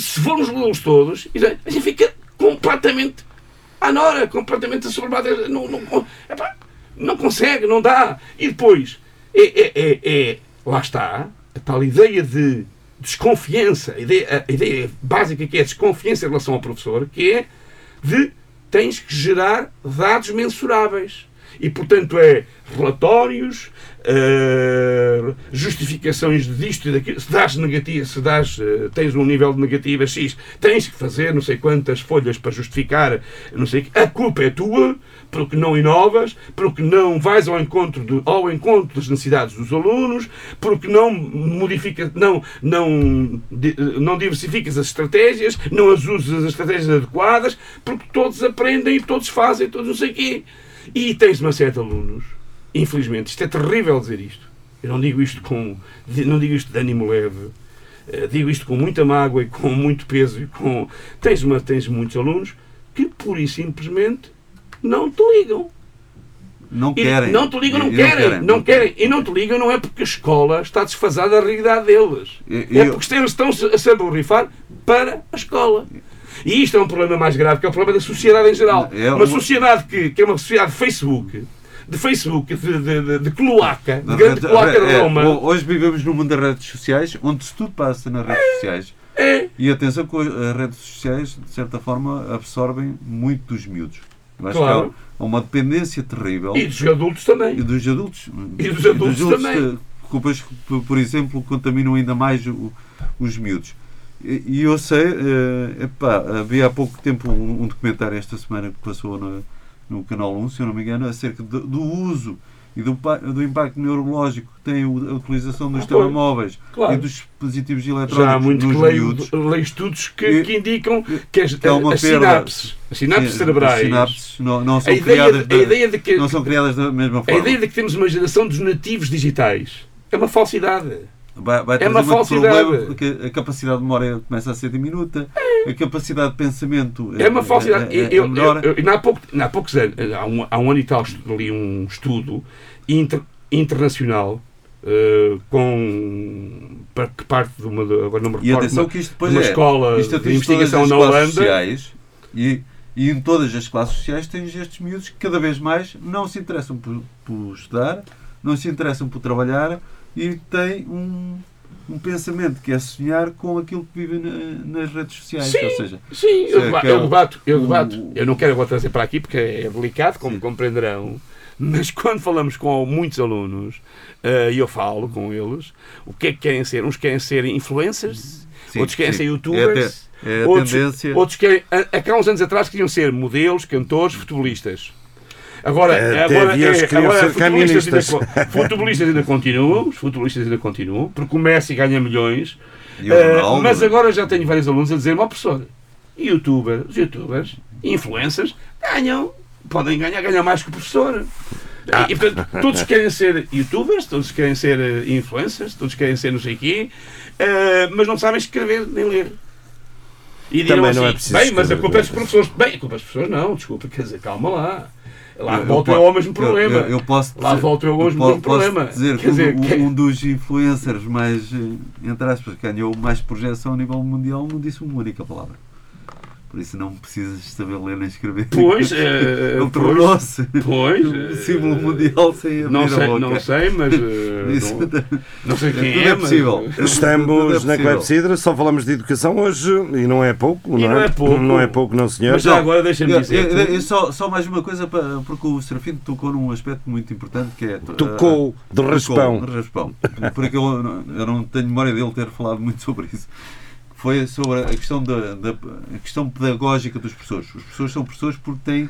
Speaker 7: se formos lê-los todos, a gente fica completamente à nora, completamente assoberbado. Não, não, epá, não consegue, não dá. E depois, é, é, é, é- lá está, a tal ideia de desconfiança, a ideia, a ideia básica que é a desconfiança em relação ao professor, que é de tens que gerar dados mensuráveis. E, portanto, é relatórios, eh, justificações disto e daquilo. Se dás negativo, se dás, eh, tens um nível de negativa X, tens que fazer não sei quantas folhas para justificar, não sei. A culpa é tua, porque não inovas, porque não vais ao encontro, ao encontro das necessidades dos alunos, porque não modificas, não, não, não diversificas as estratégias, não as usas as estratégias adequadas, porque todos aprendem e todos fazem, todos não sei o quê. E tens uma série de alunos, infelizmente, isto é terrível dizer isto. Eu não digo isto com. não digo isto de ânimo leve. eh, Digo isto com muita mágoa e com muito peso e com. Tens, uma, tens muitos alunos que pura e simplesmente não te ligam.
Speaker 8: Não
Speaker 7: E
Speaker 8: querem.
Speaker 7: Não te ligam, não
Speaker 8: E- e
Speaker 7: querem, não querem. E não te ligam não é porque a escola está desfasada da realidade deles.
Speaker 8: E- e
Speaker 7: É
Speaker 8: eu-
Speaker 7: porque eles estão a se borrifar para a escola. E isto é um problema mais grave, que é o problema da sociedade em geral.
Speaker 8: É
Speaker 7: uma sociedade que, que é uma sociedade de Facebook, de Facebook, de, de, de, cloaca, de grande cloaca de
Speaker 8: é,
Speaker 7: Roma.
Speaker 8: ho- Hoje vivemos no mundo das redes sociais, onde se tudo passa nas redes sociais.
Speaker 7: É.
Speaker 8: E atenção que as redes sociais, de certa forma, absorvem muito dos miúdos. Acho
Speaker 7: Claro.
Speaker 8: que há uma dependência terrível.
Speaker 7: E dos adultos também.
Speaker 8: E dos adultos.
Speaker 7: E dos adultos também.
Speaker 8: que, que depois, por- por exemplo, contaminam ainda mais o- os miúdos. E e eu sei, eh, epá, havia há pouco tempo um, um documentário esta semana que passou no, no Canal 1, se eu não me engano, acerca do, do uso e do, do impacto neurológico que tem a utilização dos
Speaker 7: Ah,
Speaker 8: telemóveis
Speaker 7: Claro.
Speaker 8: e dos dispositivos
Speaker 7: Já há
Speaker 8: eletrónicos
Speaker 7: muito que leio, leio estudos que,
Speaker 8: E-
Speaker 7: que indicam que as,
Speaker 8: que uma
Speaker 7: as sinapses, as sinapses cerebrais,
Speaker 8: As sinapses não, não são
Speaker 7: a,
Speaker 8: criadas
Speaker 7: de- a
Speaker 8: da-
Speaker 7: ideia de que
Speaker 8: não são criadas da mesma
Speaker 7: A
Speaker 8: forma.
Speaker 7: ideia de que temos uma geração dos nativos digitais é uma falsidade.
Speaker 8: Vai, vai
Speaker 7: É uma falsidade.
Speaker 8: problema porque a capacidade de memória começa a ser diminuta, a capacidade de pensamento
Speaker 7: É uma falsidade.
Speaker 8: é, é,
Speaker 7: eu,
Speaker 8: é
Speaker 7: eu, eu, há, pouco, há poucos anos, há um, há um ano e tal, estu- li um estudo inter- internacional eh, com que parte de uma. Agora não me
Speaker 8: e
Speaker 7: recordo.
Speaker 8: atenção
Speaker 7: uma-
Speaker 8: que isto
Speaker 7: de
Speaker 8: depois
Speaker 7: uma
Speaker 8: é
Speaker 7: escola
Speaker 8: isto
Speaker 7: de investigação na Holanda.
Speaker 8: sociais e, e em todas as classes sociais tens estes miúdos que cada vez mais não se interessam por, por estudar, não se interessam por trabalhar e têm um, um pensamento que é sonhar com aquilo que vivem na- nas redes sociais.
Speaker 7: Sim,
Speaker 8: Ou seja,
Speaker 7: Sim, eu,
Speaker 8: é é
Speaker 7: eu
Speaker 8: o-
Speaker 7: debato, eu
Speaker 8: o-
Speaker 7: debato. Eu não quero agora trazer para aqui porque é delicado, como compreenderão. Mas quando falamos com muitos alunos, eh, e eu falo com eles, o que é que querem ser? Uns querem ser influencers,
Speaker 8: Sim,
Speaker 7: outros querem
Speaker 8: sim.
Speaker 7: ser
Speaker 8: É a
Speaker 7: youtubers,
Speaker 8: é a
Speaker 7: outros, outros querem. Há uns anos atrás queriam ser modelos, cantores, futebolistas. Agora,
Speaker 1: Até
Speaker 7: agora, é, agora
Speaker 1: ser
Speaker 7: futebolistas, ainda, futebolistas ainda continuam, os futebolistas ainda continuam, porque o Messi ganha milhões,
Speaker 8: Ronaldo,
Speaker 7: mas
Speaker 8: né?
Speaker 7: agora já tenho vários alunos a dizer, ó professor, youtubers, os youtubers, influencers, ganham, podem ganhar, ganham mais que o professor.
Speaker 1: Ah.
Speaker 7: E, portanto, todos querem ser youtubers, todos querem ser eh, influencers, todos querem ser não sei quê, eh, mas não sabem escrever nem ler. E
Speaker 1: Também não é
Speaker 7: assim,
Speaker 1: preciso
Speaker 7: bem, mas a culpa é dos
Speaker 1: é?
Speaker 7: professores. Bem, a culpa é dos professores não, desculpa, quer dizer, calma lá. Lá
Speaker 8: Eu-
Speaker 7: volto
Speaker 8: eu
Speaker 7: eu, ao mesmo problema.
Speaker 8: Eu, eu posso
Speaker 7: Lá
Speaker 8: dizer-
Speaker 7: volto eu ao mesmo
Speaker 8: po- posso
Speaker 7: problema.
Speaker 8: dizer
Speaker 7: Quer
Speaker 8: que
Speaker 7: dizer,
Speaker 8: um,
Speaker 7: que-
Speaker 8: um dos influencers mais, eh, entre aspas, que ganhou mais projeção a nível mundial não disse uma única palavra. Por isso não precisas saber ler nem escrever.
Speaker 7: Pois, eh,
Speaker 8: Ele
Speaker 7: pois,
Speaker 8: tornou-se
Speaker 7: pois,
Speaker 8: um
Speaker 7: eh,
Speaker 8: símbolo mundial sem abrir
Speaker 7: Não
Speaker 8: a
Speaker 7: sei,
Speaker 8: boca.
Speaker 7: não sei, mas eh,
Speaker 8: Isso
Speaker 7: não, não sei quem
Speaker 8: tudo
Speaker 7: é,
Speaker 8: é
Speaker 7: mas-
Speaker 8: possível.
Speaker 1: Estamos
Speaker 8: Tudo é
Speaker 1: na. Clepsidra, só falamos de educação hoje e não é pouco,
Speaker 7: E
Speaker 1: não,
Speaker 7: não
Speaker 1: é?
Speaker 7: é pouco.
Speaker 1: Não é pouco, não senhor.
Speaker 7: Mas já agora deixa-me dizer.
Speaker 8: eu- eu- só, só mais uma coisa, para, porque o Serafino tocou num aspecto muito importante que é.
Speaker 1: Tocou de
Speaker 8: Tocou,
Speaker 1: raspão.
Speaker 8: de raspão. Porque eu, não- eu não tenho memória dele ter falado muito sobre isso. Foi sobre a questão, da, da- a questão pedagógica dos professores. Os professores são professores porque têm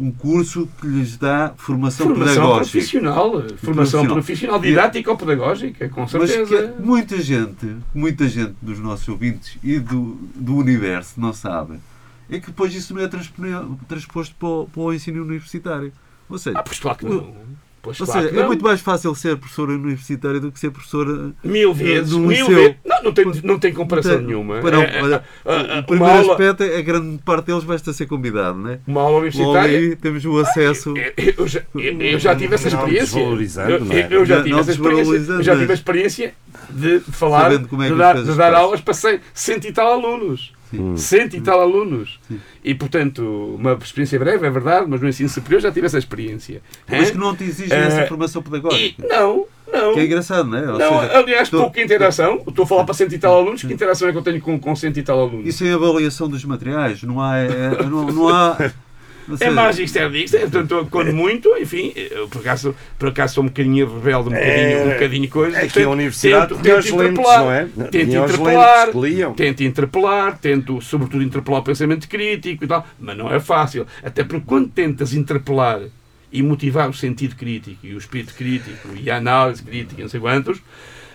Speaker 8: um curso que lhes dá formação,
Speaker 7: Formação
Speaker 8: pedagógica.
Speaker 7: profissional, formação
Speaker 8: Profissional.
Speaker 7: profissional, didática ou pedagógica, com
Speaker 8: Mas
Speaker 7: certeza.
Speaker 8: que muita gente, muita gente dos nossos ouvintes e do, do universo não sabe é que depois isso não é transposto para o, para o ensino universitário. Ou seja,
Speaker 7: Ah, pois claro que não. Pois
Speaker 8: ou
Speaker 7: claro
Speaker 8: seja
Speaker 7: que
Speaker 8: é
Speaker 7: não.
Speaker 8: muito mais fácil ser professor universitário do que ser professor.
Speaker 7: Mil vezes,
Speaker 8: no
Speaker 7: mil
Speaker 8: liceu.
Speaker 7: vezes. Não, não tem, não tem comparação
Speaker 8: Tem-
Speaker 7: nenhuma.
Speaker 8: Não,
Speaker 7: É, é,
Speaker 8: olha,
Speaker 7: a- a-
Speaker 8: o primeiro
Speaker 7: aula-
Speaker 8: aspecto é a grande parte deles basta ser convidado, não é?
Speaker 7: Uma aula
Speaker 8: Logo
Speaker 7: universitária.
Speaker 8: aí temos o acesso.
Speaker 7: Eu, eu já, eu- já tive essa
Speaker 1: Não
Speaker 7: experiência. Eu,
Speaker 1: não é?
Speaker 7: eu já
Speaker 8: Não-
Speaker 7: tive
Speaker 8: não
Speaker 7: essa experiência. Eu já tive a experiência de falar,
Speaker 8: é que
Speaker 7: de dar, de dar aulas para cento e tal alunos. Cento e tal alunos. E, portanto, uma experiência breve, é verdade, mas no ensino superior já tive essa experiência.
Speaker 8: Mas que não te exigem
Speaker 7: Eh,
Speaker 8: essa formação
Speaker 7: E,
Speaker 8: pedagógica.
Speaker 7: não, não.
Speaker 8: Que é engraçado, não é? Ou
Speaker 7: Não,
Speaker 8: seja,
Speaker 7: aliás,
Speaker 8: tu-
Speaker 7: pouca interação. Estou a falar para cento e tal alunos. Que interação é que eu tenho com, com cento e tal alunos?
Speaker 8: E sem avaliação dos materiais, não há. é- não, não há
Speaker 7: É magister disto, é, portanto, quando muito, enfim, eu por acaso, por acaso sou um bocadinho rebelde, um bocadinho,
Speaker 1: É,
Speaker 7: um bocadinho coisa.
Speaker 1: é que a universidade tinha os lentes, não é?
Speaker 7: Tento interpelar, tento interpelar, tento sobretudo interpelar o pensamento crítico e tal, mas não é fácil. Até porque quando tentas interpelar e motivar o sentido crítico e o espírito crítico e a análise crítica, e não sei quantos,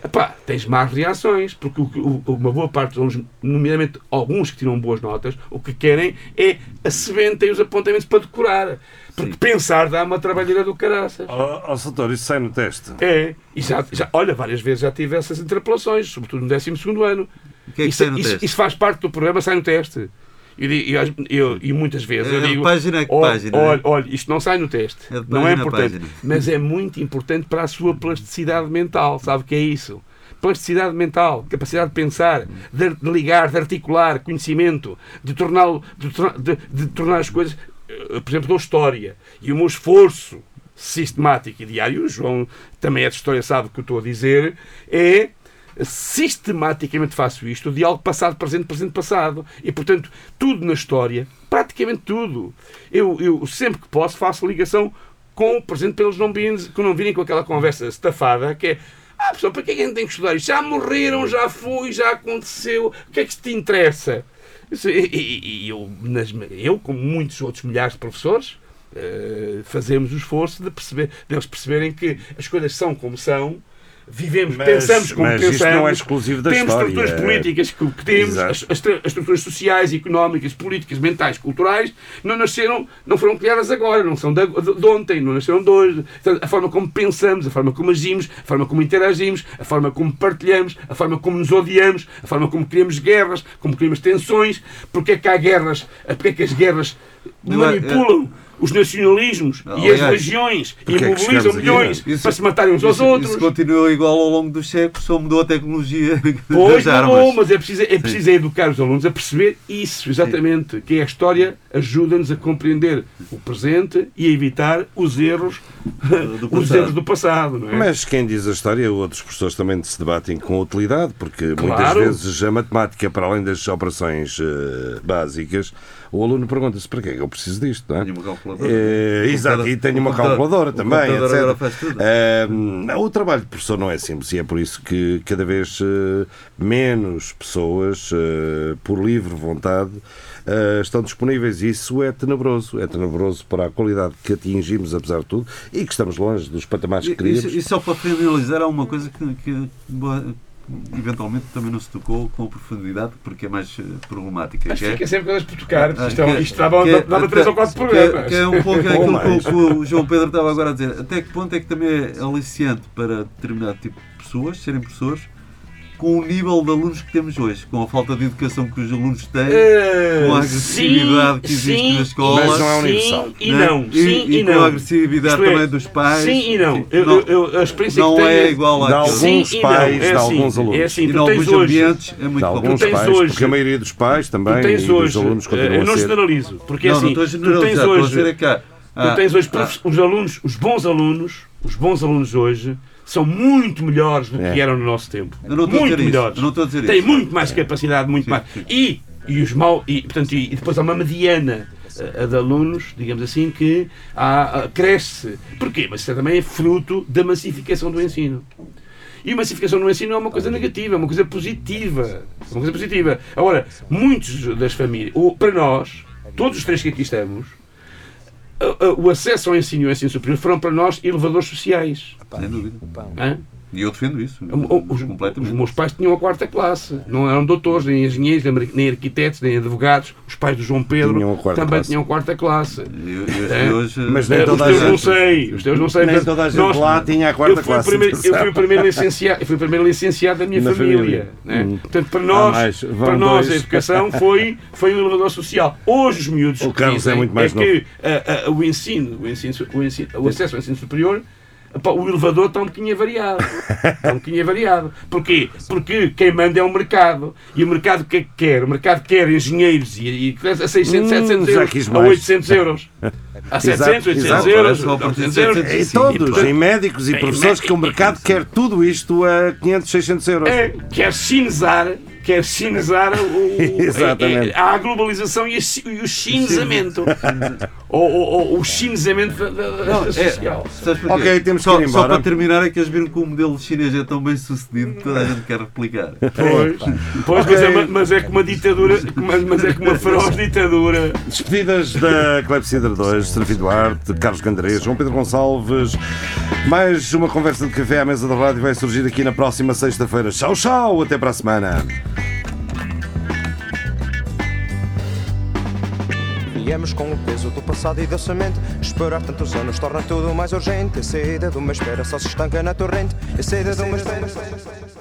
Speaker 7: epá, tens más reações, porque o, que- o- uma boa parte nomeadamente alguns que tiram boas notas, o que querem é a sebenta e os apontamentos para decorar. Porque pensar dá uma trabalheira do caraças.
Speaker 1: Ó oh, Soutor, isso sai no teste.
Speaker 7: É, e já, já- olha, várias vezes já tive essas interpelações, sobretudo no 12 ano.
Speaker 8: O que é que
Speaker 7: isso,
Speaker 8: sai no
Speaker 7: isso-
Speaker 8: teste?
Speaker 7: isso faz parte do programa, sai no teste. E, eu- e muitas vezes eu
Speaker 8: É,
Speaker 7: digo:
Speaker 8: página que
Speaker 7: olha,
Speaker 8: página, é?
Speaker 7: olha, olha, isto não sai no teste.
Speaker 8: É
Speaker 7: não é importante. Mas é muito importante para a sua plasticidade mental. Sabe o que é isso? Plasticidade mental, capacidade de pensar, de, ligar, de articular, conhecimento, de, torná-lo- de, de- de tornar as coisas. eh, Por exemplo, dou história. E o meu esforço sistemático e diário, o João também é de história, sabe o que eu estou a dizer, é sistematicamente faço isto, o diálogo passado, presente, presente, passado. E, portanto, tudo na história, praticamente tudo. Eu, eu sempre que posso faço ligação com o presente para eles não virem, que não virem com aquela conversa estafada que é ah, pessoal, para que é que a gente tem que estudar isto? Já morreram, já foi, já aconteceu, o que é que te interessa? E, eu, eu, como muitos outros milhares de professores, eh, fazemos o esforço de perceber, deles perceberem que as coisas são como são, vivemos,
Speaker 1: Mas-
Speaker 7: pensamos como
Speaker 1: mas
Speaker 7: pensamos,
Speaker 1: isto não é exclusivo da
Speaker 7: temos
Speaker 1: história.
Speaker 7: estruturas políticas que, que temos, as, as as estruturas sociais, económicas, políticas, mentais, culturais, não nasceram, não foram criadas agora, não são de, de- ontem, não nasceram de hoje. Portanto, a forma como pensamos, a forma como agimos, a forma como interagimos, a forma como partilhamos, a forma como nos odiamos, a forma como criamos guerras, como criamos tensões, porque é que há guerras, porque é que as guerras
Speaker 8: é-
Speaker 7: manipulam os nacionalismos e as
Speaker 8: Aliás,
Speaker 7: religiões e
Speaker 1: é
Speaker 7: mobilizam
Speaker 1: aqui,
Speaker 7: milhões
Speaker 8: Isso-
Speaker 7: para se matarem uns aos
Speaker 8: isso,
Speaker 7: outros.
Speaker 8: Isso continua igual ao longo dos séculos, só mudou a tecnologia
Speaker 7: Pois
Speaker 8: das
Speaker 7: mudou,
Speaker 8: armas.
Speaker 7: mas é preciso, é preciso é educar os alunos a perceber isso, exatamente. Que a história ajuda-nos a compreender o presente e a evitar os erros,
Speaker 8: Do
Speaker 7: os erros do passado, não é?
Speaker 1: Mas quem diz a história, outros professores também se debatem com utilidade, porque muitas
Speaker 7: Claro.
Speaker 1: vezes a matemática, para além das operações eh, básicas, o aluno pergunta-se para que é que eu preciso disto, não é?
Speaker 8: Tenho uma calculadora. O
Speaker 1: exato, e tenho uma calculadora também, etc.
Speaker 8: agora faz tudo.
Speaker 1: Eh, o trabalho de professor não é simples e é por isso que cada vez eh, menos pessoas, por livre vontade, estão disponíveis. Isso é tenebroso. É tenebroso para a qualidade que atingimos, apesar de tudo, e que estamos longe dos patamares que
Speaker 8: E,
Speaker 1: queríamos.
Speaker 8: e- e só para finalizar, há uma coisa que, que, eventualmente também não se tocou com profundidade, porque é mais eh, problemática.
Speaker 7: Mas
Speaker 8: que é-
Speaker 7: fica sempre coisas por tocar.
Speaker 8: Ah,
Speaker 7: Isto, é- isto dava,
Speaker 8: é-
Speaker 7: dava
Speaker 8: até-
Speaker 7: três ou quatro
Speaker 8: que é-
Speaker 7: programas.
Speaker 8: Que é um pouco
Speaker 1: Ou
Speaker 8: aquilo que, que o João Pedro estava agora a dizer. Até que ponto é que também é aliciante para determinado tipo de pessoas serem professores com o nível de alunos que temos hoje, com a falta de educação que os alunos têm,
Speaker 7: Eh,
Speaker 8: com a agressividade que existe
Speaker 7: sim,
Speaker 8: na escola.
Speaker 1: Mas não é
Speaker 7: sim
Speaker 1: universal.
Speaker 7: e
Speaker 8: né?
Speaker 7: não.
Speaker 8: E,
Speaker 7: Sim
Speaker 8: e
Speaker 7: e
Speaker 8: com
Speaker 7: não.
Speaker 8: a agressividade
Speaker 7: é,
Speaker 8: também dos pais.
Speaker 7: Sim e não. Eu-
Speaker 8: não,
Speaker 7: eu- eu- a experiência
Speaker 8: não
Speaker 7: que tenho
Speaker 8: é igual
Speaker 1: De
Speaker 8: àquele.
Speaker 1: alguns
Speaker 7: Sim e não.
Speaker 1: pais,
Speaker 7: É
Speaker 1: de
Speaker 7: assim,
Speaker 1: alguns alunos.
Speaker 7: É assim,
Speaker 8: E em
Speaker 7: tu
Speaker 8: alguns
Speaker 7: hoje.
Speaker 8: ambientes é muito
Speaker 1: De alguns pais,
Speaker 7: hoje-
Speaker 1: porque a maioria dos pais também
Speaker 7: Tu tens
Speaker 1: e dos
Speaker 7: hoje.
Speaker 1: alunos
Speaker 7: eh,
Speaker 1: continuam
Speaker 7: Eu não
Speaker 1: a
Speaker 7: generalizo. Porque
Speaker 8: Não,
Speaker 7: assim,
Speaker 8: não estou a
Speaker 7: tu tens
Speaker 8: a
Speaker 7: hoje.
Speaker 8: é
Speaker 7: Tu tens hoje os alunos, os bons alunos, os bons alunos hoje são muito melhores do que
Speaker 1: É.
Speaker 7: eram no nosso tempo.
Speaker 8: Eu não estou a
Speaker 7: muito melhores.
Speaker 8: eu não estou a dizer
Speaker 7: Têm
Speaker 8: isso.
Speaker 7: muito mais capacidade, muito
Speaker 8: Sim,
Speaker 7: mais.
Speaker 8: sim.
Speaker 7: E, e os mal, e, portanto, e, depois há uma mediana eh, de alunos, digamos assim, que há, ah, cresce. Porquê? Mas isso também é fruto da massificação do ensino. E a massificação do ensino é uma coisa negativa, é uma coisa positiva. É uma coisa positiva. Agora, muitos das famílias, ou para nós, todos os três que aqui estamos, o acesso ao ensino e ao ensino superior foram para nós elevadores sociais.
Speaker 8: Sem dúvida. E eu defendo isso.
Speaker 7: Os, os meus pais tinham a quarta classe, não eram doutores, nem engenheiros, nem, arquitetos, nem advogados. Os pais do João Pedro
Speaker 1: Tinham
Speaker 7: também
Speaker 1: classe.
Speaker 7: tinham a quarta classe. É.
Speaker 1: Mas
Speaker 7: Eh,
Speaker 1: nem toda a
Speaker 7: teus não
Speaker 1: gente-
Speaker 7: sei, os teus não sei.
Speaker 1: Nem
Speaker 7: portanto,
Speaker 1: toda a gente
Speaker 7: nós-
Speaker 1: lá tinha a quarta
Speaker 7: eu fui o
Speaker 1: classe,
Speaker 7: primeiro, eu fui o primeiro licenciado, eu fui o primeiro licenciado da minha
Speaker 1: Na
Speaker 7: família.
Speaker 1: família.
Speaker 7: né?
Speaker 1: Hum.
Speaker 7: Portanto, para nós,
Speaker 1: mais,
Speaker 7: para nós a educação foi, foi um elevador social. Hoje os miúdos
Speaker 1: O é
Speaker 7: dizem
Speaker 1: muito mais
Speaker 7: que ah, ah, o ensino, o ensino, o ensino, o acesso ao ensino superior O elevador está um bocadinho variado. Está um bocadinho variado. Porquê? Porque quem manda é o mercado. E o mercado o que é que quer? O mercado quer engenheiros e, e a 600,
Speaker 1: Hum,
Speaker 7: 700
Speaker 1: já
Speaker 7: euros, a
Speaker 1: mais.
Speaker 7: 800 euros. A 700, 800
Speaker 1: exato.
Speaker 7: euros,
Speaker 8: Só para
Speaker 7: 900
Speaker 8: dizer
Speaker 7: euros.
Speaker 8: 700.
Speaker 1: E todos, em médicos e
Speaker 7: em
Speaker 1: professores, que o mercado quer tudo isto a 500, 600 euros.
Speaker 7: É, quer chinesar, quer chinesar o, o-
Speaker 1: Exatamente.
Speaker 7: é, há a globalização e, a e o chinesamento. ou, ou- ou o chinesamento da, da,
Speaker 8: Não, é,
Speaker 7: social.
Speaker 8: porquê?
Speaker 1: Ok, temos que
Speaker 8: só, só para terminar é que eles viram que o modelo chinês é tão bem sucedido que toda a gente quer replicar.
Speaker 7: Pois, pois mas, é, mas é como uma ditadura, mas, mas é como uma feroz ditadura.
Speaker 1: Despedidas da Clepsidra 2, Serafim Duarte, Carlos Gandrés, João Pedro Gonçalves. Mais uma conversa de café à mesa da rádio vai surgir aqui na próxima sexta-feira. Tchau, tchau, até para a semana.
Speaker 9: Viemos com o peso do passado e da semente. Esperar tantos anos torna tudo mais urgente. A saída de uma espera só se estanca na torrente. A saída de uma espera.